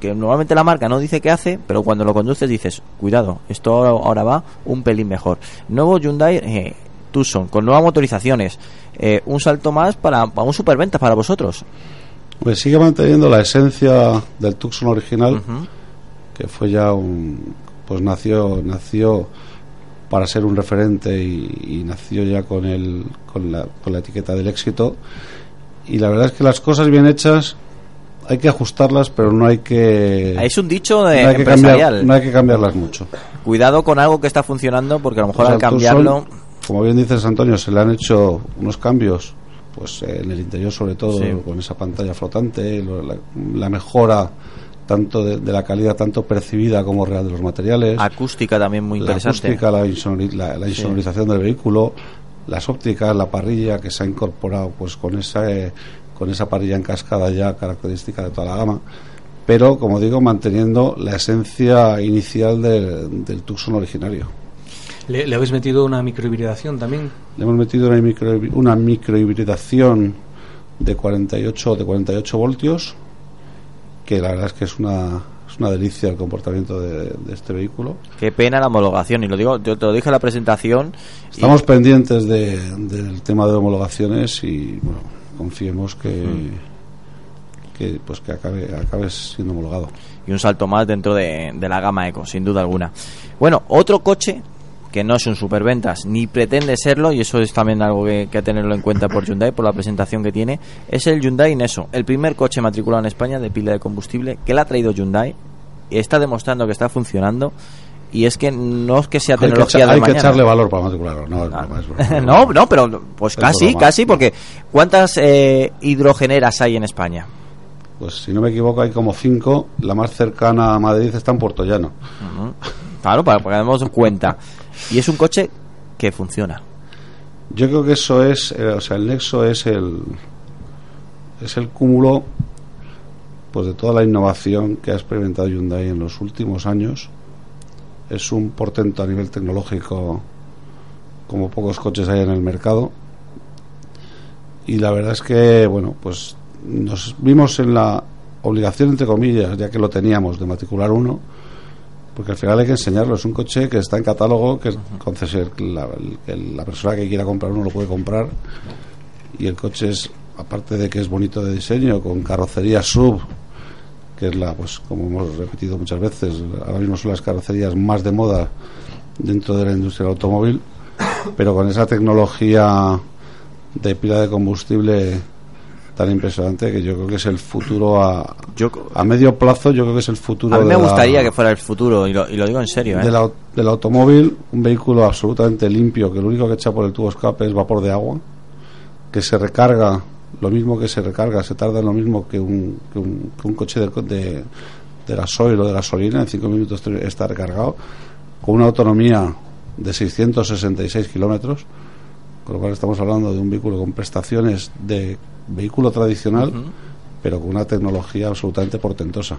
que normalmente la marca no dice que hace, pero cuando lo conduces dices, cuidado, esto ahora, va un pelín mejor. Nuevo Hyundai eh, Tucson, con nuevas motorizaciones, eh, un salto más para, para un superventa para vosotros. Pues sigue manteniendo la esencia del Tucson original, que fue ya un. Pues nació, nació para ser un referente y, y nació ya con, el, con, la, con la etiqueta del éxito. Y la verdad es que las cosas bien hechas hay que ajustarlas, pero no hay que. Es un dicho de no hay que empresarial. cambiar- no hay que cambiarlas mucho. Cuidado con algo que está funcionando porque a lo mejor Pues al al cambiarlo... Tucson, como bien dices Antonio, se le han hecho unos cambios, pues eh, en el interior sobre todo, Sí. con esa pantalla flotante, lo- la, la mejora tanto de, de la calidad tanto percibida como real de los materiales, Acústica también muy la interesante. acústica, la, insonori- la- la Sí. insonorización del vehículo, las ópticas, la parrilla que se ha incorporado pues con esa eh, con esa parrilla en cascada ya característica de toda la gama, pero como digo manteniendo la esencia inicial del- del Tucson originario. ¿Le, le habéis metido una microhibridación también? Le hemos metido una, micro, una microhibridación de 48 de 48 voltios, que la verdad es que es una, es una delicia el comportamiento de, de este vehículo. Qué pena la homologación. Y lo digo, yo te lo dije en la presentación. y- Estamos pendientes de- del tema de homologaciones y bueno, confiemos que, que pues que acabe, acabe siendo homologado. y un salto más dentro de, de la gama Eco, sin duda alguna. Bueno, otro coche que no es un superventas ni pretende serlo, y eso es también algo que, que hay que tenerlo en cuenta por Hyundai, por la presentación que tiene, es el Hyundai Neso, el primer coche matriculado en España de pila de combustible que le ha traído Hyundai y está demostrando que está funcionando. Y es que no es que sea Hay que, tecnología echa- de hay que echarle valor para matricularlo. No, no, no, [LAUGHS] pero pues Es casi, casi, porque ¿cuántas eh, hidrogeneras hay en España? Pues si no me equivoco hay como cinco. La más cercana a Madrid está en Puerto Llano. Claro, para para que demos cuenta. [LAUGHS] Y es un coche que funciona. Yo creo que eso es, eh, o sea, el Nexo es el es el cúmulo pues de toda la innovación que ha experimentado Hyundai en los últimos años. Es un portento a nivel tecnológico como pocos coches hay en el mercado. Y la verdad es que, bueno, pues nos vimos en la obligación, entre comillas, ya que lo teníamos, de matricular uno, porque al final hay que enseñarlo. Es un coche que está en catálogo, que concesión- la persona que quiera comprar uno lo puede comprar. Y el coche es, aparte de que es bonito de diseño, con carrocería sub, que es la, pues como hemos repetido muchas veces, ahora mismo son las carrocerías más de moda dentro de la industria del automóvil, pero con esa tecnología de pila de combustible tan impresionante que yo creo que es el futuro a, a medio plazo yo creo que es el futuro A mí me la- gustaría que fuera el futuro, y lo, y lo digo en serio. ¿eh? del, au- del automóvil, un vehículo absolutamente limpio, que lo único que echa por el tubo escape es vapor de agua, que se recarga, lo mismo que se recarga, se tarda lo mismo que un, que un, que un coche de, de, de gasoil o de gasolina, en cinco minutos te- está recargado, con una autonomía de 666 kilómetros, con lo cual estamos hablando de un vehículo con prestaciones de vehículo tradicional, pero con una tecnología absolutamente portentosa.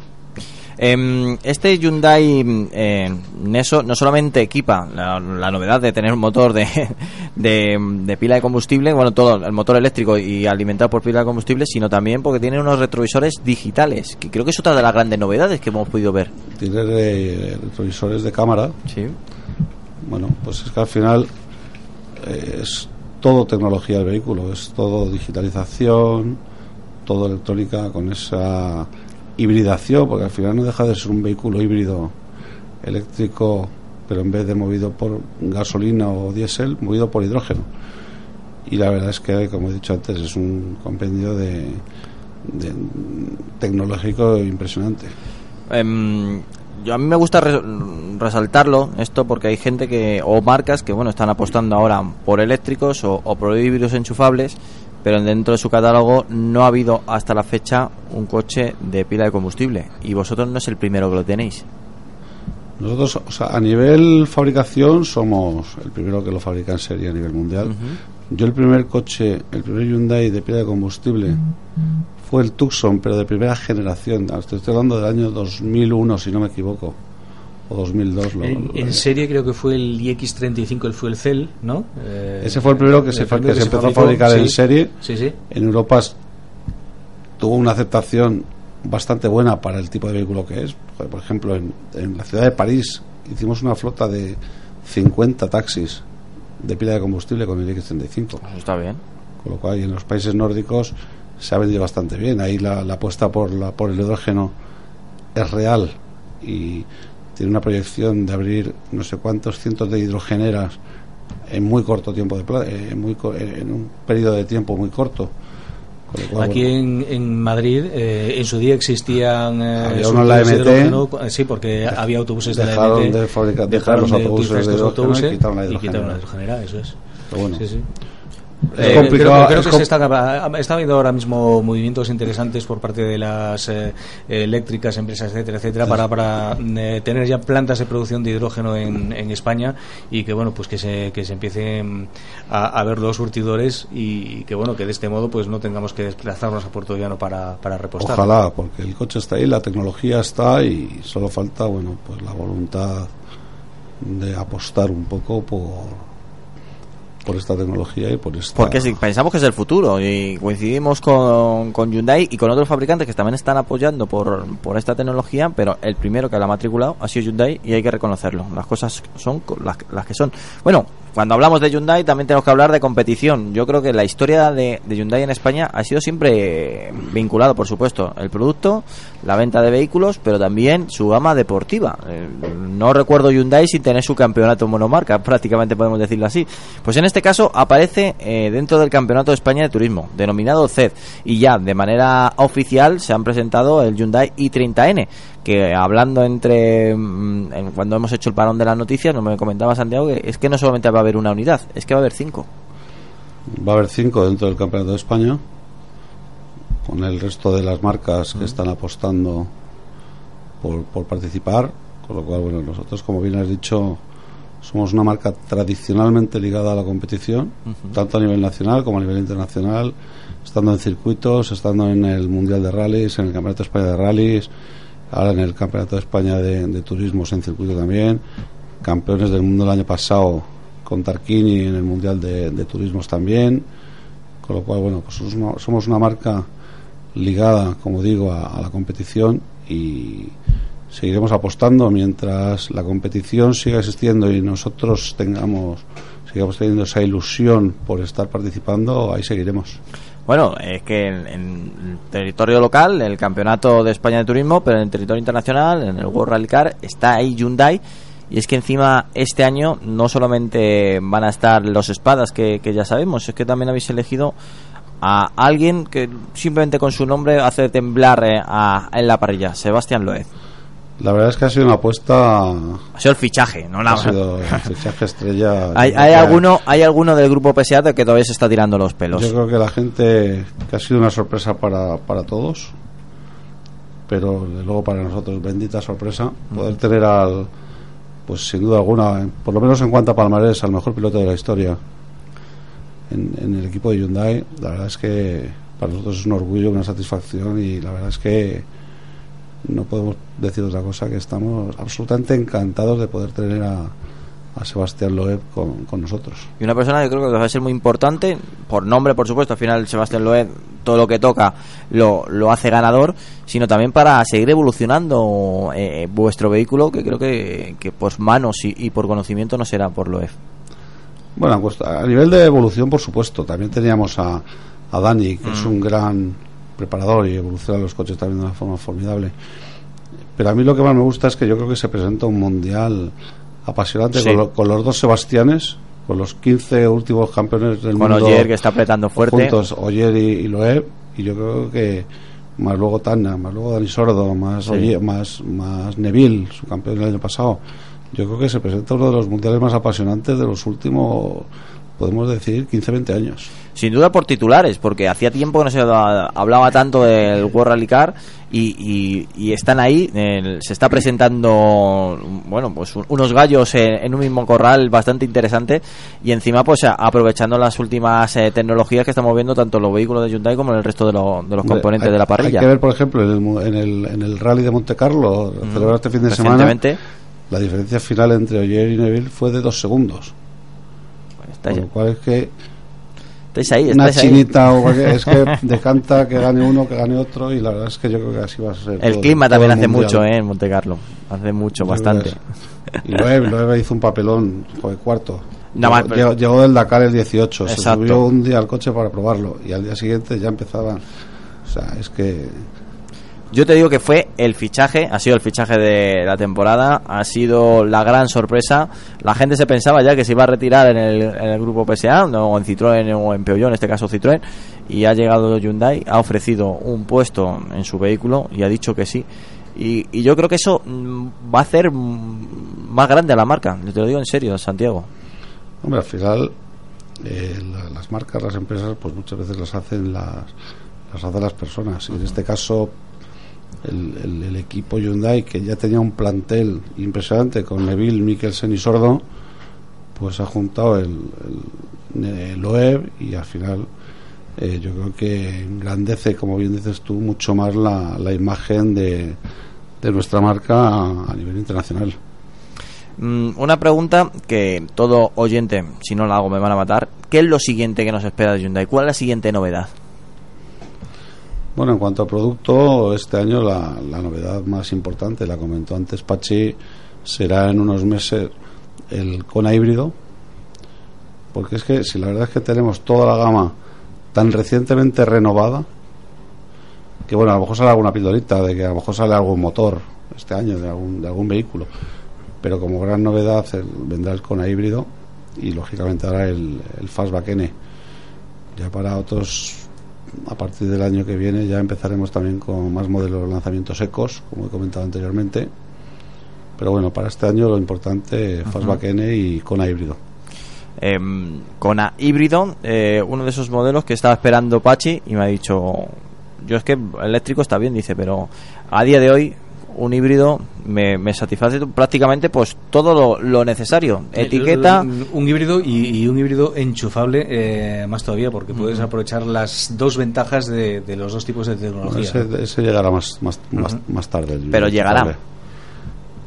Em, este Hyundai eh, Neso no solamente equipa la, la novedad de tener un motor de, [LAUGHS] de, de pila de combustible, bueno, todo el motor eléctrico y alimentado por pila de combustible, sino también porque tiene unos retrovisores digitales, que creo que es otra de las grandes novedades que hemos podido ver. Tiene eh, retrovisores de cámara. Sí. Bueno, pues es que al final eh, es todo tecnología del vehículo, es todo digitalización, todo electrónica con esa hibridación, porque al final no deja de ser un vehículo híbrido eléctrico, pero en vez de movido por gasolina o diésel, movido por hidrógeno. Y la verdad es que, como he dicho antes, es un compendio de, de- tecnológico impresionante. Em, yo a mí me gusta re- resaltarlo esto porque hay gente que o marcas que bueno están apostando ahora por eléctricos o, o por híbridos enchufables pero dentro de su catálogo no ha habido hasta la fecha un coche de pila de combustible y vosotros no es el primero que lo tenéis Nosotros, o sea, a nivel fabricación, somos el primero que lo fabrica en serie a nivel mundial. Yo el primer coche, el primer Hyundai de pila de combustible fue el Tucson, pero de primera generación. Estoy estoy hablando del año 2001, si no me equivoco, o 2002. lo- En, lo- en serie creo que fue el iX35, el Fuel Cell, ¿no? Eh, Ese fue el primero que se, fa- primero que se empezó a fabricó, fabricar en sí. serie. Sí, sí. En Europa tuvo una aceptación bastante buena para el tipo de vehículo que es. Por ejemplo, en, en la ciudad de París hicimos una flota de 50 taxis de pila de combustible con el X35. está bien. Con lo cual, y en los países nórdicos se ha vendido bastante bien. Ahí la, la apuesta por, la, por el hidrógeno es real y tiene una proyección de abrir no sé cuántos cientos de hidrogeneras en muy corto tiempo de pla- eh, en, muy, co- en un periodo de tiempo muy corto. Cual, Aquí bueno, en, en Madrid, eh, en su día existían. eh, Había uno la de MT. hidrógeno, cu- Sí, porque había autobuses de la dejaron MT. de fabricar- de dejaron los de autobuses de hidrógeno y autobuses quitaron la y hidrogenera. quitaron la hidrogenera, eso es. Pero bueno. Sí, sí. Es Eh, complicado, creo, que se está, está habiendo ahora mismo movimientos interesantes por parte de las eh, eléctricas, empresas, etcétera, etcétera, para, para eh, tener ya plantas de producción de hidrógeno en, en España y que bueno, pues que se, que se empiecen a, a ver los surtidores y que bueno, que de este modo pues no tengamos que desplazarnos a Puerto Llano para, para repostar. Ojalá, porque el coche está ahí, la tecnología está y solo falta, bueno, pues la voluntad de apostar un poco por por esta tecnología y por esta Porque si pensamos que es el futuro y coincidimos con, con Hyundai y con otros fabricantes que también están apoyando por, por esta tecnología, pero el primero que la ha matriculado ha sido Hyundai y hay que reconocerlo. Las cosas son las, las que son. Bueno, cuando hablamos de Hyundai también tenemos que hablar de competición. Yo creo que la historia de, Hyundai en España ha sido siempre vinculado, por supuesto, el producto, la venta de vehículos, pero también su gama deportiva. Eh, no recuerdo Hyundai sin tener su campeonato monomarca, prácticamente podemos decirlo así. Pues en este caso aparece eh, dentro del Campeonato de España de Turismo, denominado CED, y ya de manera oficial se han presentado el Hyundai i30N, que hablando entre mm, en- cuando hemos hecho el parón de las noticias, no me comentaba Santiago que es que no solamente va a haber una unidad, es que va a haber cinco. va a haber cinco dentro del campeonato de España con el resto de las marcas que están apostando por, por participar con lo cual bueno nosotros como bien has dicho somos una marca tradicionalmente ligada a la competición tanto a nivel nacional como a nivel internacional estando en circuitos estando en el mundial de rallies en el campeonato de España de rallies ahora en el campeonato de España de, de turismos en circuito también. Campeones del mundo el año pasado con Tarquini en el mundial de, de turismos también. Con lo cual bueno pues somos una, marca ligada como digo a la competición y seguiremos apostando mientras la competición siga existiendo y nosotros tengamos sigamos teniendo esa ilusión por estar participando ahí seguiremos Bueno, es que en, territorio local, el Campeonato de España de Turismo, pero en el territorio internacional, en el World Rally Car, está ahí Hyundai. Y es que encima este año no solamente van a estar los espadas que, ya sabemos, es que también habéis elegido a alguien que simplemente con su nombre hace temblar eh, a- en la parrilla, Sebastián Loeb. La verdad es que ha sido una apuesta Ha sido el fichaje, no ha nada. sido el fichaje estrella [LAUGHS] ¿Hay, hay alguno, ¿Hay alguno del grupo PSA que todavía se está tirando los pelos? Yo creo que la gente que ha sido una sorpresa para, para todos, pero de luego para nosotros bendita sorpresa poder tener al, pues sin duda alguna, por lo menos en cuanto a palmarés, al mejor piloto de la historia en, en el equipo de Hyundai. La verdad es que para nosotros es un orgullo, una satisfacción y la verdad es que no podemos decir otra cosa que estamos absolutamente encantados de poder tener a, a Sebastián Loeb con, con nosotros. Y una persona que creo que va a ser muy importante, por nombre, por supuesto, al final Sebastián Loeb, todo lo que toca lo, lo hace ganador, sino también para seguir evolucionando eh, vuestro vehículo, que creo que, que por manos y, y por conocimiento no será por Loeb. Bueno, a cuest- a nivel de evolución, por supuesto. También teníamos a, a Dani, que es Mm. un gran preparador y evoluciona los coches también de una forma formidable. Pero a mí lo que más me gusta es que yo creo que se presenta un mundial apasionante Sí. con, lo- con los dos Sebastianes, con los 15 últimos campeones del Con mundo. Ogier, que está apretando fuerte. Juntos, Oyer y, y Loeb, y yo creo que más luego Tana, más luego Dani Sordo, más, Sí. Más, más Neville, su campeón del año pasado. Yo creo que se presenta uno de los mundiales más apasionantes de los últimos, podemos decir, 15-20 años. Sin duda por titulares, porque hacía tiempo que no se hablaba tanto del World Rally Car y, y- y están ahí. se está presentando, bueno, pues un- unos gallos en, en un mismo corral bastante interesante y encima, pues aprovechando las últimas eh, tecnologías que estamos viendo tanto en los vehículos de Hyundai como en el resto de, lo- de los componentes hay- de la parrilla. Hay que ver, por ejemplo, en el, en el, en el rally de Monte Carlo, Ujú. celebrado este fin de semana, la diferencia final entre Oyer y Neville fue de dos segundos. Con lo cual es que Estáis ahí, una ahí. chinita o cualquier- [LAUGHS] es que decanta que gane uno, que gane otro y la verdad es que yo creo que así va a ser. El todo- clima todo también el hace mucho, ¿eh? En Monte Carlo. Hace mucho, Yo bastante. Y Loeb, Loeb hizo un papelón, fue cuarto. Más, llegó, pero- llegó- llegó del Dakar el 18, Exacto. se subió un día al coche para probarlo y al día siguiente ya empezaban. O sea, es que Yo te digo que fue el fichaje, ha sido el fichaje de la temporada, ha sido la gran sorpresa. La gente se pensaba ya que se iba a retirar en el, en el grupo PSA, no, en Citroën o en Peugeot, en este caso Citroën, y ha llegado Hyundai, ha ofrecido un puesto en su vehículo y ha dicho que sí. Y, yo creo que eso mm, va a hacer mm, más grande a la marca, te lo digo en serio, Santiago. Hombre, al final eh, la- las marcas, las empresas, pues muchas veces las hacen las, las hacen las personas. Y en este caso, el, el- equipo Hyundai, que ya tenía un plantel impresionante con Neville, Mikkelsen y Sordo, pues ha juntado el, el, Loeb y al final eh, yo creo que engrandece, como bien dices tú, mucho más la, la imagen de, de nuestra marca a, a nivel internacional. Mm, una pregunta que todo oyente, si no la hago me van a matar. ¿Qué es lo siguiente que nos espera de Hyundai? ¿Cuál es la siguiente novedad? Bueno, en cuanto a producto, este año la, la novedad más importante, la comentó antes Pachi, será en unos meses el Kona híbrido. Porque es que si la verdad es que tenemos toda la gama tan recientemente renovada, que bueno, a lo mejor sale alguna pildorita de que a lo mejor sale algún motor este año de algún, de algún vehículo. Pero como gran novedad el- vendrá el Kona híbrido y lógicamente ahora el, el Fastback N. Ya para otros a partir del año que viene ya empezaremos también con más modelos de lanzamientos secos, como he comentado anteriormente. Pero bueno, para este año lo importante, Fastback N y Kona híbrido. Em, con A híbrido, eh, uno de esos modelos que estaba esperando Pachi y me ha dicho, yo es que eléctrico está bien, dice, pero a día de hoy un híbrido me, me satisface prácticamente pues todo lo, lo necesario. Etiqueta, Un, un híbrido y, y un híbrido enchufable eh, más todavía porque puedes aprovechar las dos ventajas de, de los dos tipos de tecnología. Ese, ese llegará más, más, más, más tarde. el- Pero llegará.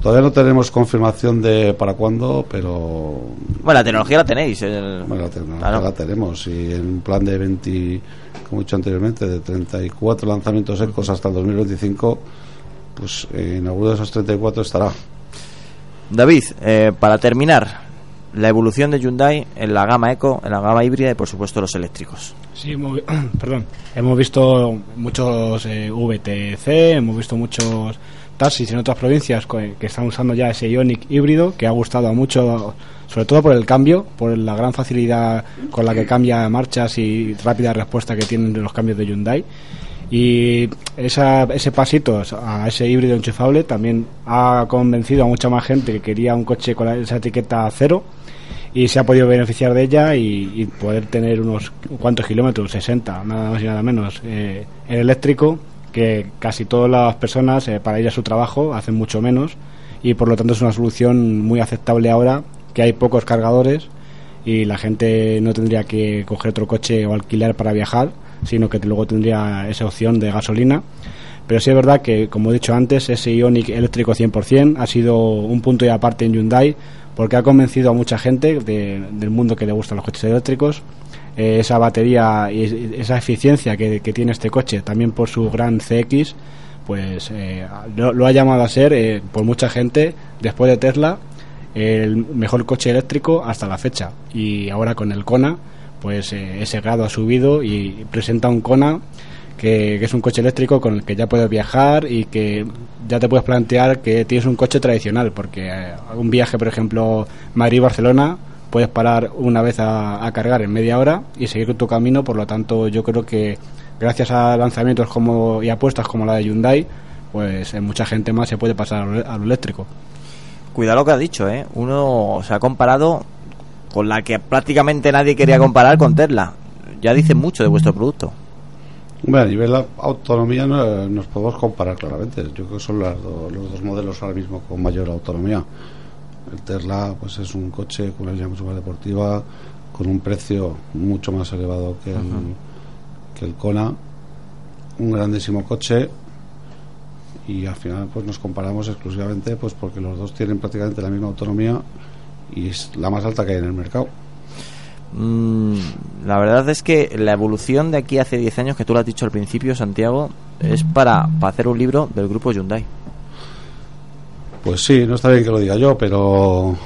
Todavía no tenemos confirmación de para cuándo, pero bueno, la tecnología la tenéis. el- bueno, la tecnología claro. la tenemos. Y en un plan de 20, como he dicho anteriormente, de 34 lanzamientos secos hasta el 2025, pues eh, en alguno de esos 34 estará. David, eh, para terminar, la evolución de Hyundai en la gama eco, en la gama híbrida y por supuesto los eléctricos. Sí, hemos, [CLEARS THROAT] perdón. Hemos visto muchos eh, VTC, hemos visto muchos taxis en otras provincias que están usando ya ese Ionic híbrido que ha gustado a mucho, sobre todo por el cambio, por la gran facilidad con la que cambia marchas y rápida respuesta que tienen los cambios de Hyundai. Y esa, ese pasito a ese híbrido enchufable también ha convencido a mucha más gente que quería un coche con esa etiqueta cero y se ha podido beneficiar de ella y, poder tener unos cuantos kilómetros, 60, nada más y nada menos, eh, en eléctrico, que casi todas las personas eh, para ir a su trabajo hacen mucho menos y por lo tanto es una solución muy aceptable ahora que hay pocos cargadores y la gente no tendría que coger otro coche o alquilar para viajar, sino que luego tendría esa opción de gasolina. Pero sí es verdad que, como he dicho antes, ese Ionic eléctrico 100% ha sido un punto de aparte en Hyundai porque ha convencido a mucha gente de- del mundo que le gustan los coches eléctricos. Eh, esa batería y es- esa eficiencia que, tiene este coche, también por su gran CX, pues eh, lo, lo ha llamado a ser eh, por mucha gente, después de Tesla, el mejor coche eléctrico hasta la fecha. Y ahora con el Kona, pues eh, ese grado ha subido y presenta un Kona que, es un coche eléctrico con el que ya puedes viajar y que ya te puedes plantear que tienes un coche tradicional, porque eh, un viaje, por ejemplo, Madrid-Barcelona, puedes parar una vez a, cargar en media hora y seguir tu camino, por lo tanto yo creo que gracias a lanzamientos como y apuestas como la de Hyundai, pues mucha gente más se puede pasar a lo- a lo eléctrico. Cuidado lo que ha dicho, ¿eh? Uno se ha comparado con la que prácticamente nadie quería comparar con Tesla. Ya dice mucho de vuestro producto. Hombre, a nivel de autonomía no, nos podemos comparar claramente. Yo creo que son las do- los dos modelos ahora mismo con mayor autonomía. El Tesla pues es un coche con una línea mucho más deportiva, con un precio mucho más elevado que el, que el Kona. Un grandísimo coche y al final pues nos comparamos exclusivamente pues porque los dos tienen prácticamente la misma autonomía y es la más alta que hay en el mercado. Mm, la verdad es que la evolución de aquí hace 10 años, que tú lo has dicho al principio, Santiago, es para, para hacer un libro del grupo Hyundai. Pues sí, no está bien que lo diga yo, pero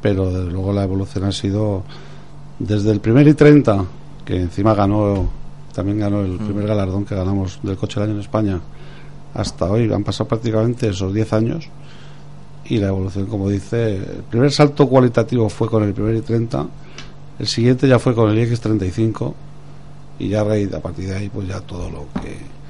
pero desde luego la evolución ha sido desde el primer i30, que encima ganó también ganó el primer galardón que ganamos del coche del año en España, hasta hoy han pasado prácticamente esos 10 años y la evolución, como dice, el primer salto cualitativo fue con el primer i30, el siguiente ya fue con el iX35 y ya a partir de ahí pues ya todo lo que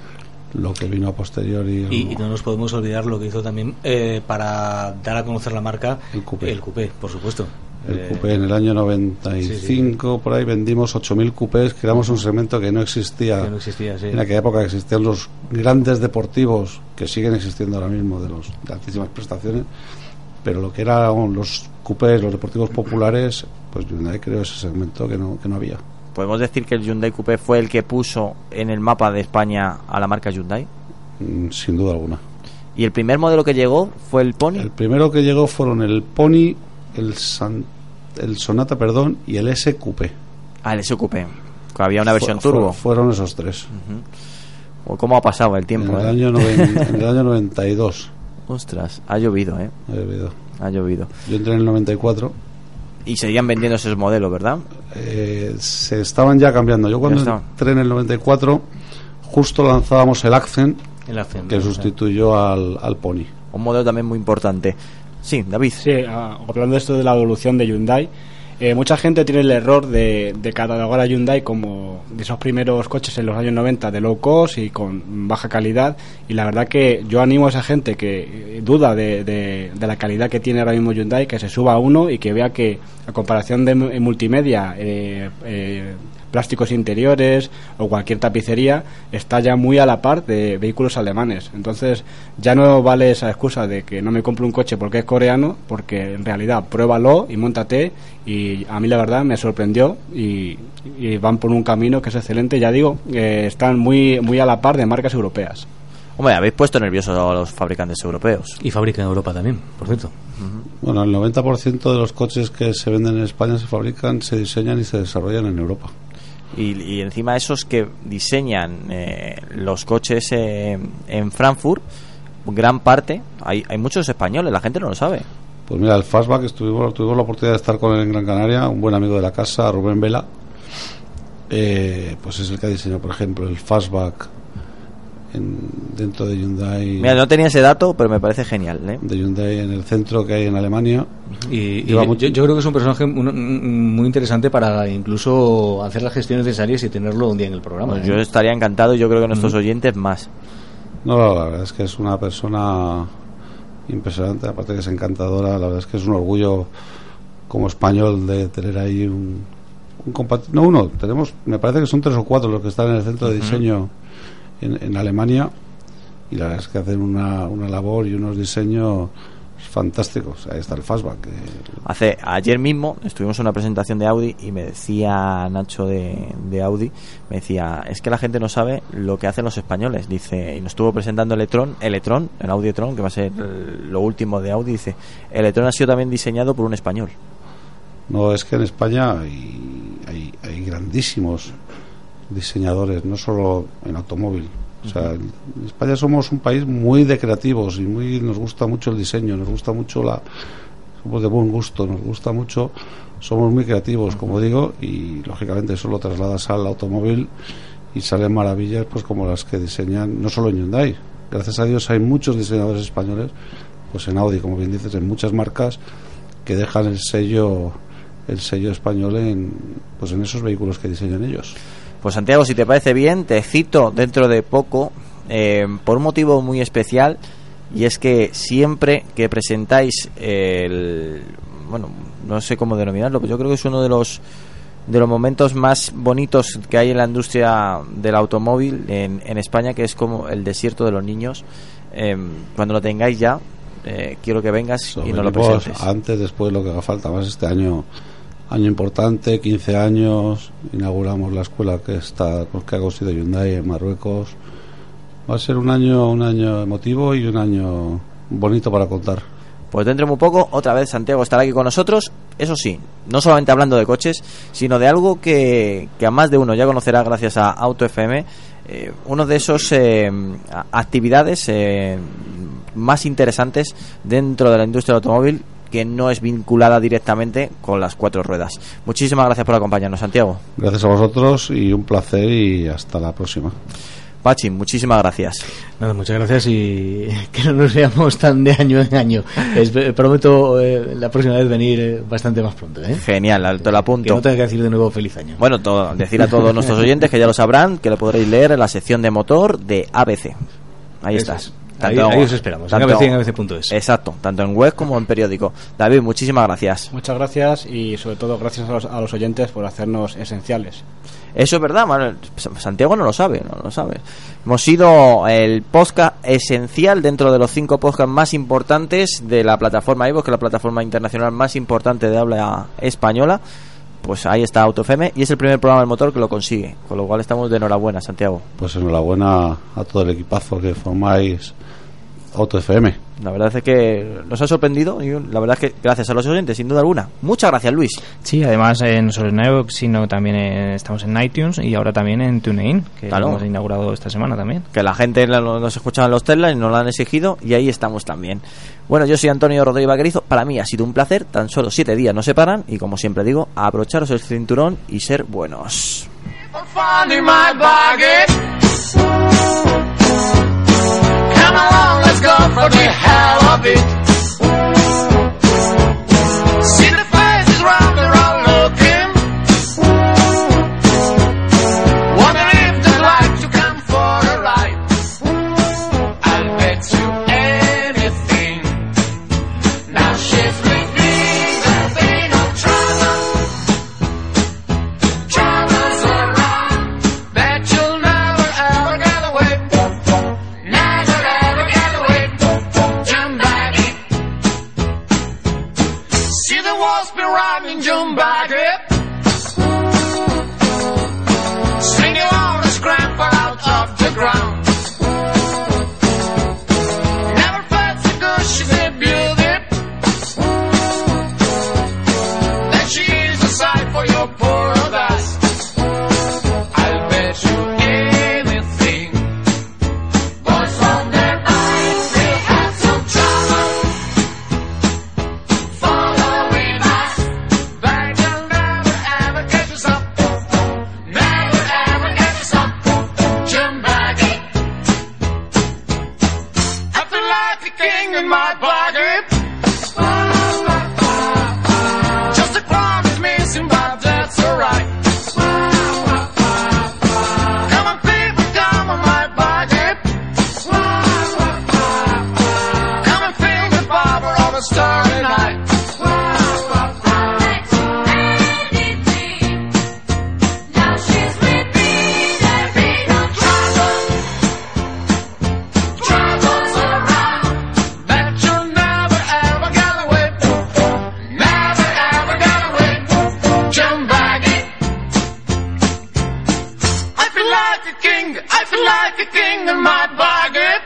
lo que vino a posteriori Y, y no nos podemos olvidar lo que hizo también eh, para dar a conocer la marca el coupé, el coupé por supuesto. El Eh, coupé en el año 95, por ahí vendimos 8.000 coupés, que éramos un segmento que no existía. Que no existía, sí. En aquella época existían los grandes deportivos, que siguen existiendo ahora mismo, de, los, de altísimas prestaciones, pero lo que eran los coupés, los deportivos populares, pues Hyundai creo ese segmento que no, que no había. ¿Podemos decir que el Hyundai Coupé fue el que puso en el mapa de España a la marca Hyundai? Mm, Sin duda alguna. ¿Y el primer modelo que llegó fue el Pony? El primero que llegó fueron el Pony, el, San- el Sonata, perdón, y el S Coupé. Ah, el S Coupé. Que había una versión Fu- turbo. Fueron esos tres. O ¿Cómo ha pasado el tiempo? En el, eh? año [LAUGHS] en el año 92. Ostras, ha llovido, ¿eh? Ha llovido. Ha llovido. Yo entré en el 94. Y seguían vendiendo esos modelos, ¿verdad? Eh, se estaban ya cambiando. Yo cuando entré en el 94, justo lanzábamos el Accent, El Accent, que sustituyó al, al Pony. Un modelo también muy importante. Sí, David. Sí, ah, hablando de esto de la evolución de Hyundai, eh, mucha gente tiene el error de, de catalogar a Hyundai como de esos primeros coches en los años 90 de low cost y con baja calidad. Y la verdad que yo animo a esa gente que eh, duda de, de- la calidad que tiene ahora mismo Hyundai, que se suba a uno y que vea que a comparación de multimedia, eh, eh, plásticos interiores o cualquier tapicería está ya muy a la par de vehículos alemanes. Entonces ya no vale esa excusa de que no me compro un coche porque es coreano, porque en realidad pruébalo y montate y a mí la verdad me sorprendió y, y van por un camino que es excelente. Ya digo, eh, están muy, muy a la par de marcas europeas. Hombre, habéis puesto nerviosos a los fabricantes europeos. Y fabrica en Europa también, por cierto. Bueno, el 90% de los coches que se venden en España se fabrican, se diseñan y se desarrollan en Europa. Y, y encima esos que diseñan eh, los coches en Frankfurt, gran parte, hay, hay muchos españoles, la gente no lo sabe. Pues mira, el Fastback estuvimos, tuvimos la oportunidad de estar con él en Gran Canaria, un buen amigo de la casa, Rubén Vela. Eh, pues es el que ha diseñado, por ejemplo, el Fastback en- dentro de Hyundai. Mira, no tenía ese dato, pero me parece genial. ¿eh? de Hyundai en el centro que hay en Alemania. Y, yo, creo que es un personaje muy interesante para incluso hacer las gestiones necesarias y tenerlo un día en el programa. Pues ¿eh? yo estaría encantado, y yo creo que nuestros oyentes más. No, la verdad es que es una persona impresionante, aparte que es encantadora, la verdad es que es un orgullo como español de tener ahí un, un no uno, tenemos, me parece que son tres o cuatro los que están en el centro de diseño en, en Alemania y la verdad es que hacen una, una labor y unos diseños fantásticos. Ahí está el Fastback. Hace ayer mismo estuvimos en una presentación de Audi y me decía Nacho de, de Audi, me decía, es que la gente no sabe lo que hacen los españoles. Dice, y nos estuvo presentando Electron, Electron, el Audi e-tron, que va a ser lo último de Audi, dice, Electron ha sido también diseñado por un español. No, es que en España hay, hay, hay grandísimos diseñadores, no solo en automóvil. O sea, en España somos un país muy de creativos y muy nos gusta mucho el diseño, nos gusta mucho la somos de buen gusto, nos gusta mucho, somos muy creativos, como digo, y lógicamente eso lo trasladas al automóvil y salen maravillas pues como las que diseñan no solo en Hyundai. Gracias a Dios hay muchos diseñadores españoles, pues en Audi, como bien dices, en muchas marcas que dejan el sello el sello español en pues en esos vehículos que diseñan ellos. Pues Santiago, si te parece bien, te cito dentro de poco eh, por un motivo muy especial y es que siempre que presentáis el bueno, no sé cómo denominarlo, pero yo creo que es uno de los de los momentos más bonitos que hay en la industria del automóvil en, en España, que es como el desierto de los niños. Eh, cuando lo tengáis ya, eh, quiero que vengas y nos lo presentes. Antes, después, lo que haga falta. Más este año, año importante, 15 años. Inauguramos la escuela que está que ha construido Hyundai en Marruecos. Va a ser un año, un año emotivo y un año bonito para contar. Pues dentro de muy poco, otra vez Santiago estará aquí con nosotros. Eso sí, no solamente hablando de coches, sino de algo que, que a más de uno ya conocerá gracias a Auto FM. eh, uno de esos eh, actividades eh, más interesantes dentro de la industria del automóvil que no es vinculada directamente con las cuatro ruedas. Muchísimas gracias por acompañarnos, Santiago. Gracias a vosotros y un placer y hasta la próxima. Pachi, muchísimas gracias. Nada, muchas gracias y [LAUGHS] que no nos veamos tan de año en año. Espe- prometo eh, la próxima vez venir eh, bastante más pronto. ¿eh? Genial, alto el apunto. Que no tenga que decir de nuevo feliz año. Bueno, todo, decir a todos nuestros oyentes que ya lo sabrán, que lo podréis leer en la sección de motor de ABC. Ahí Eso estás. es. Ahí- ahí os esperamos, en tanto- en ABC.es. Exacto, tanto en web como en periódico. David, muchísimas gracias. Muchas gracias y sobre todo gracias a los, a los oyentes por hacernos esenciales. Eso es verdad, Manuel. Santiago no lo sabe, no lo sabe. Hemos sido el podcast esencial dentro de los cinco podcasts más importantes de la plataforma iVoox, que es la plataforma internacional más importante de habla española. Pues ahí está AutoFM y es el primer programa del motor que lo consigue. Con lo cual estamos de enhorabuena, Santiago. Pues enhorabuena a todo el equipazo que formáis Auto FM. La verdad es que nos ha sorprendido y la verdad es que gracias a los oyentes, sin duda alguna. Muchas gracias, Luis. Sí, además eh, no solo en iVoox, sino también estamos en iTunes y ahora también en TuneIn, que Claro. lo hemos inaugurado esta semana también. Que la gente lo- nos escuchaba en los Tesla y nos lo han exigido y ahí estamos también. Bueno, yo soy Antonio Rodríguez Vaquerizo. Para mí ha sido un placer. Tan solo siete días nos separan y como siempre digo, abrocharos el cinturón y ser buenos. Let's go for the hell of it. My pocket. the in my bargain.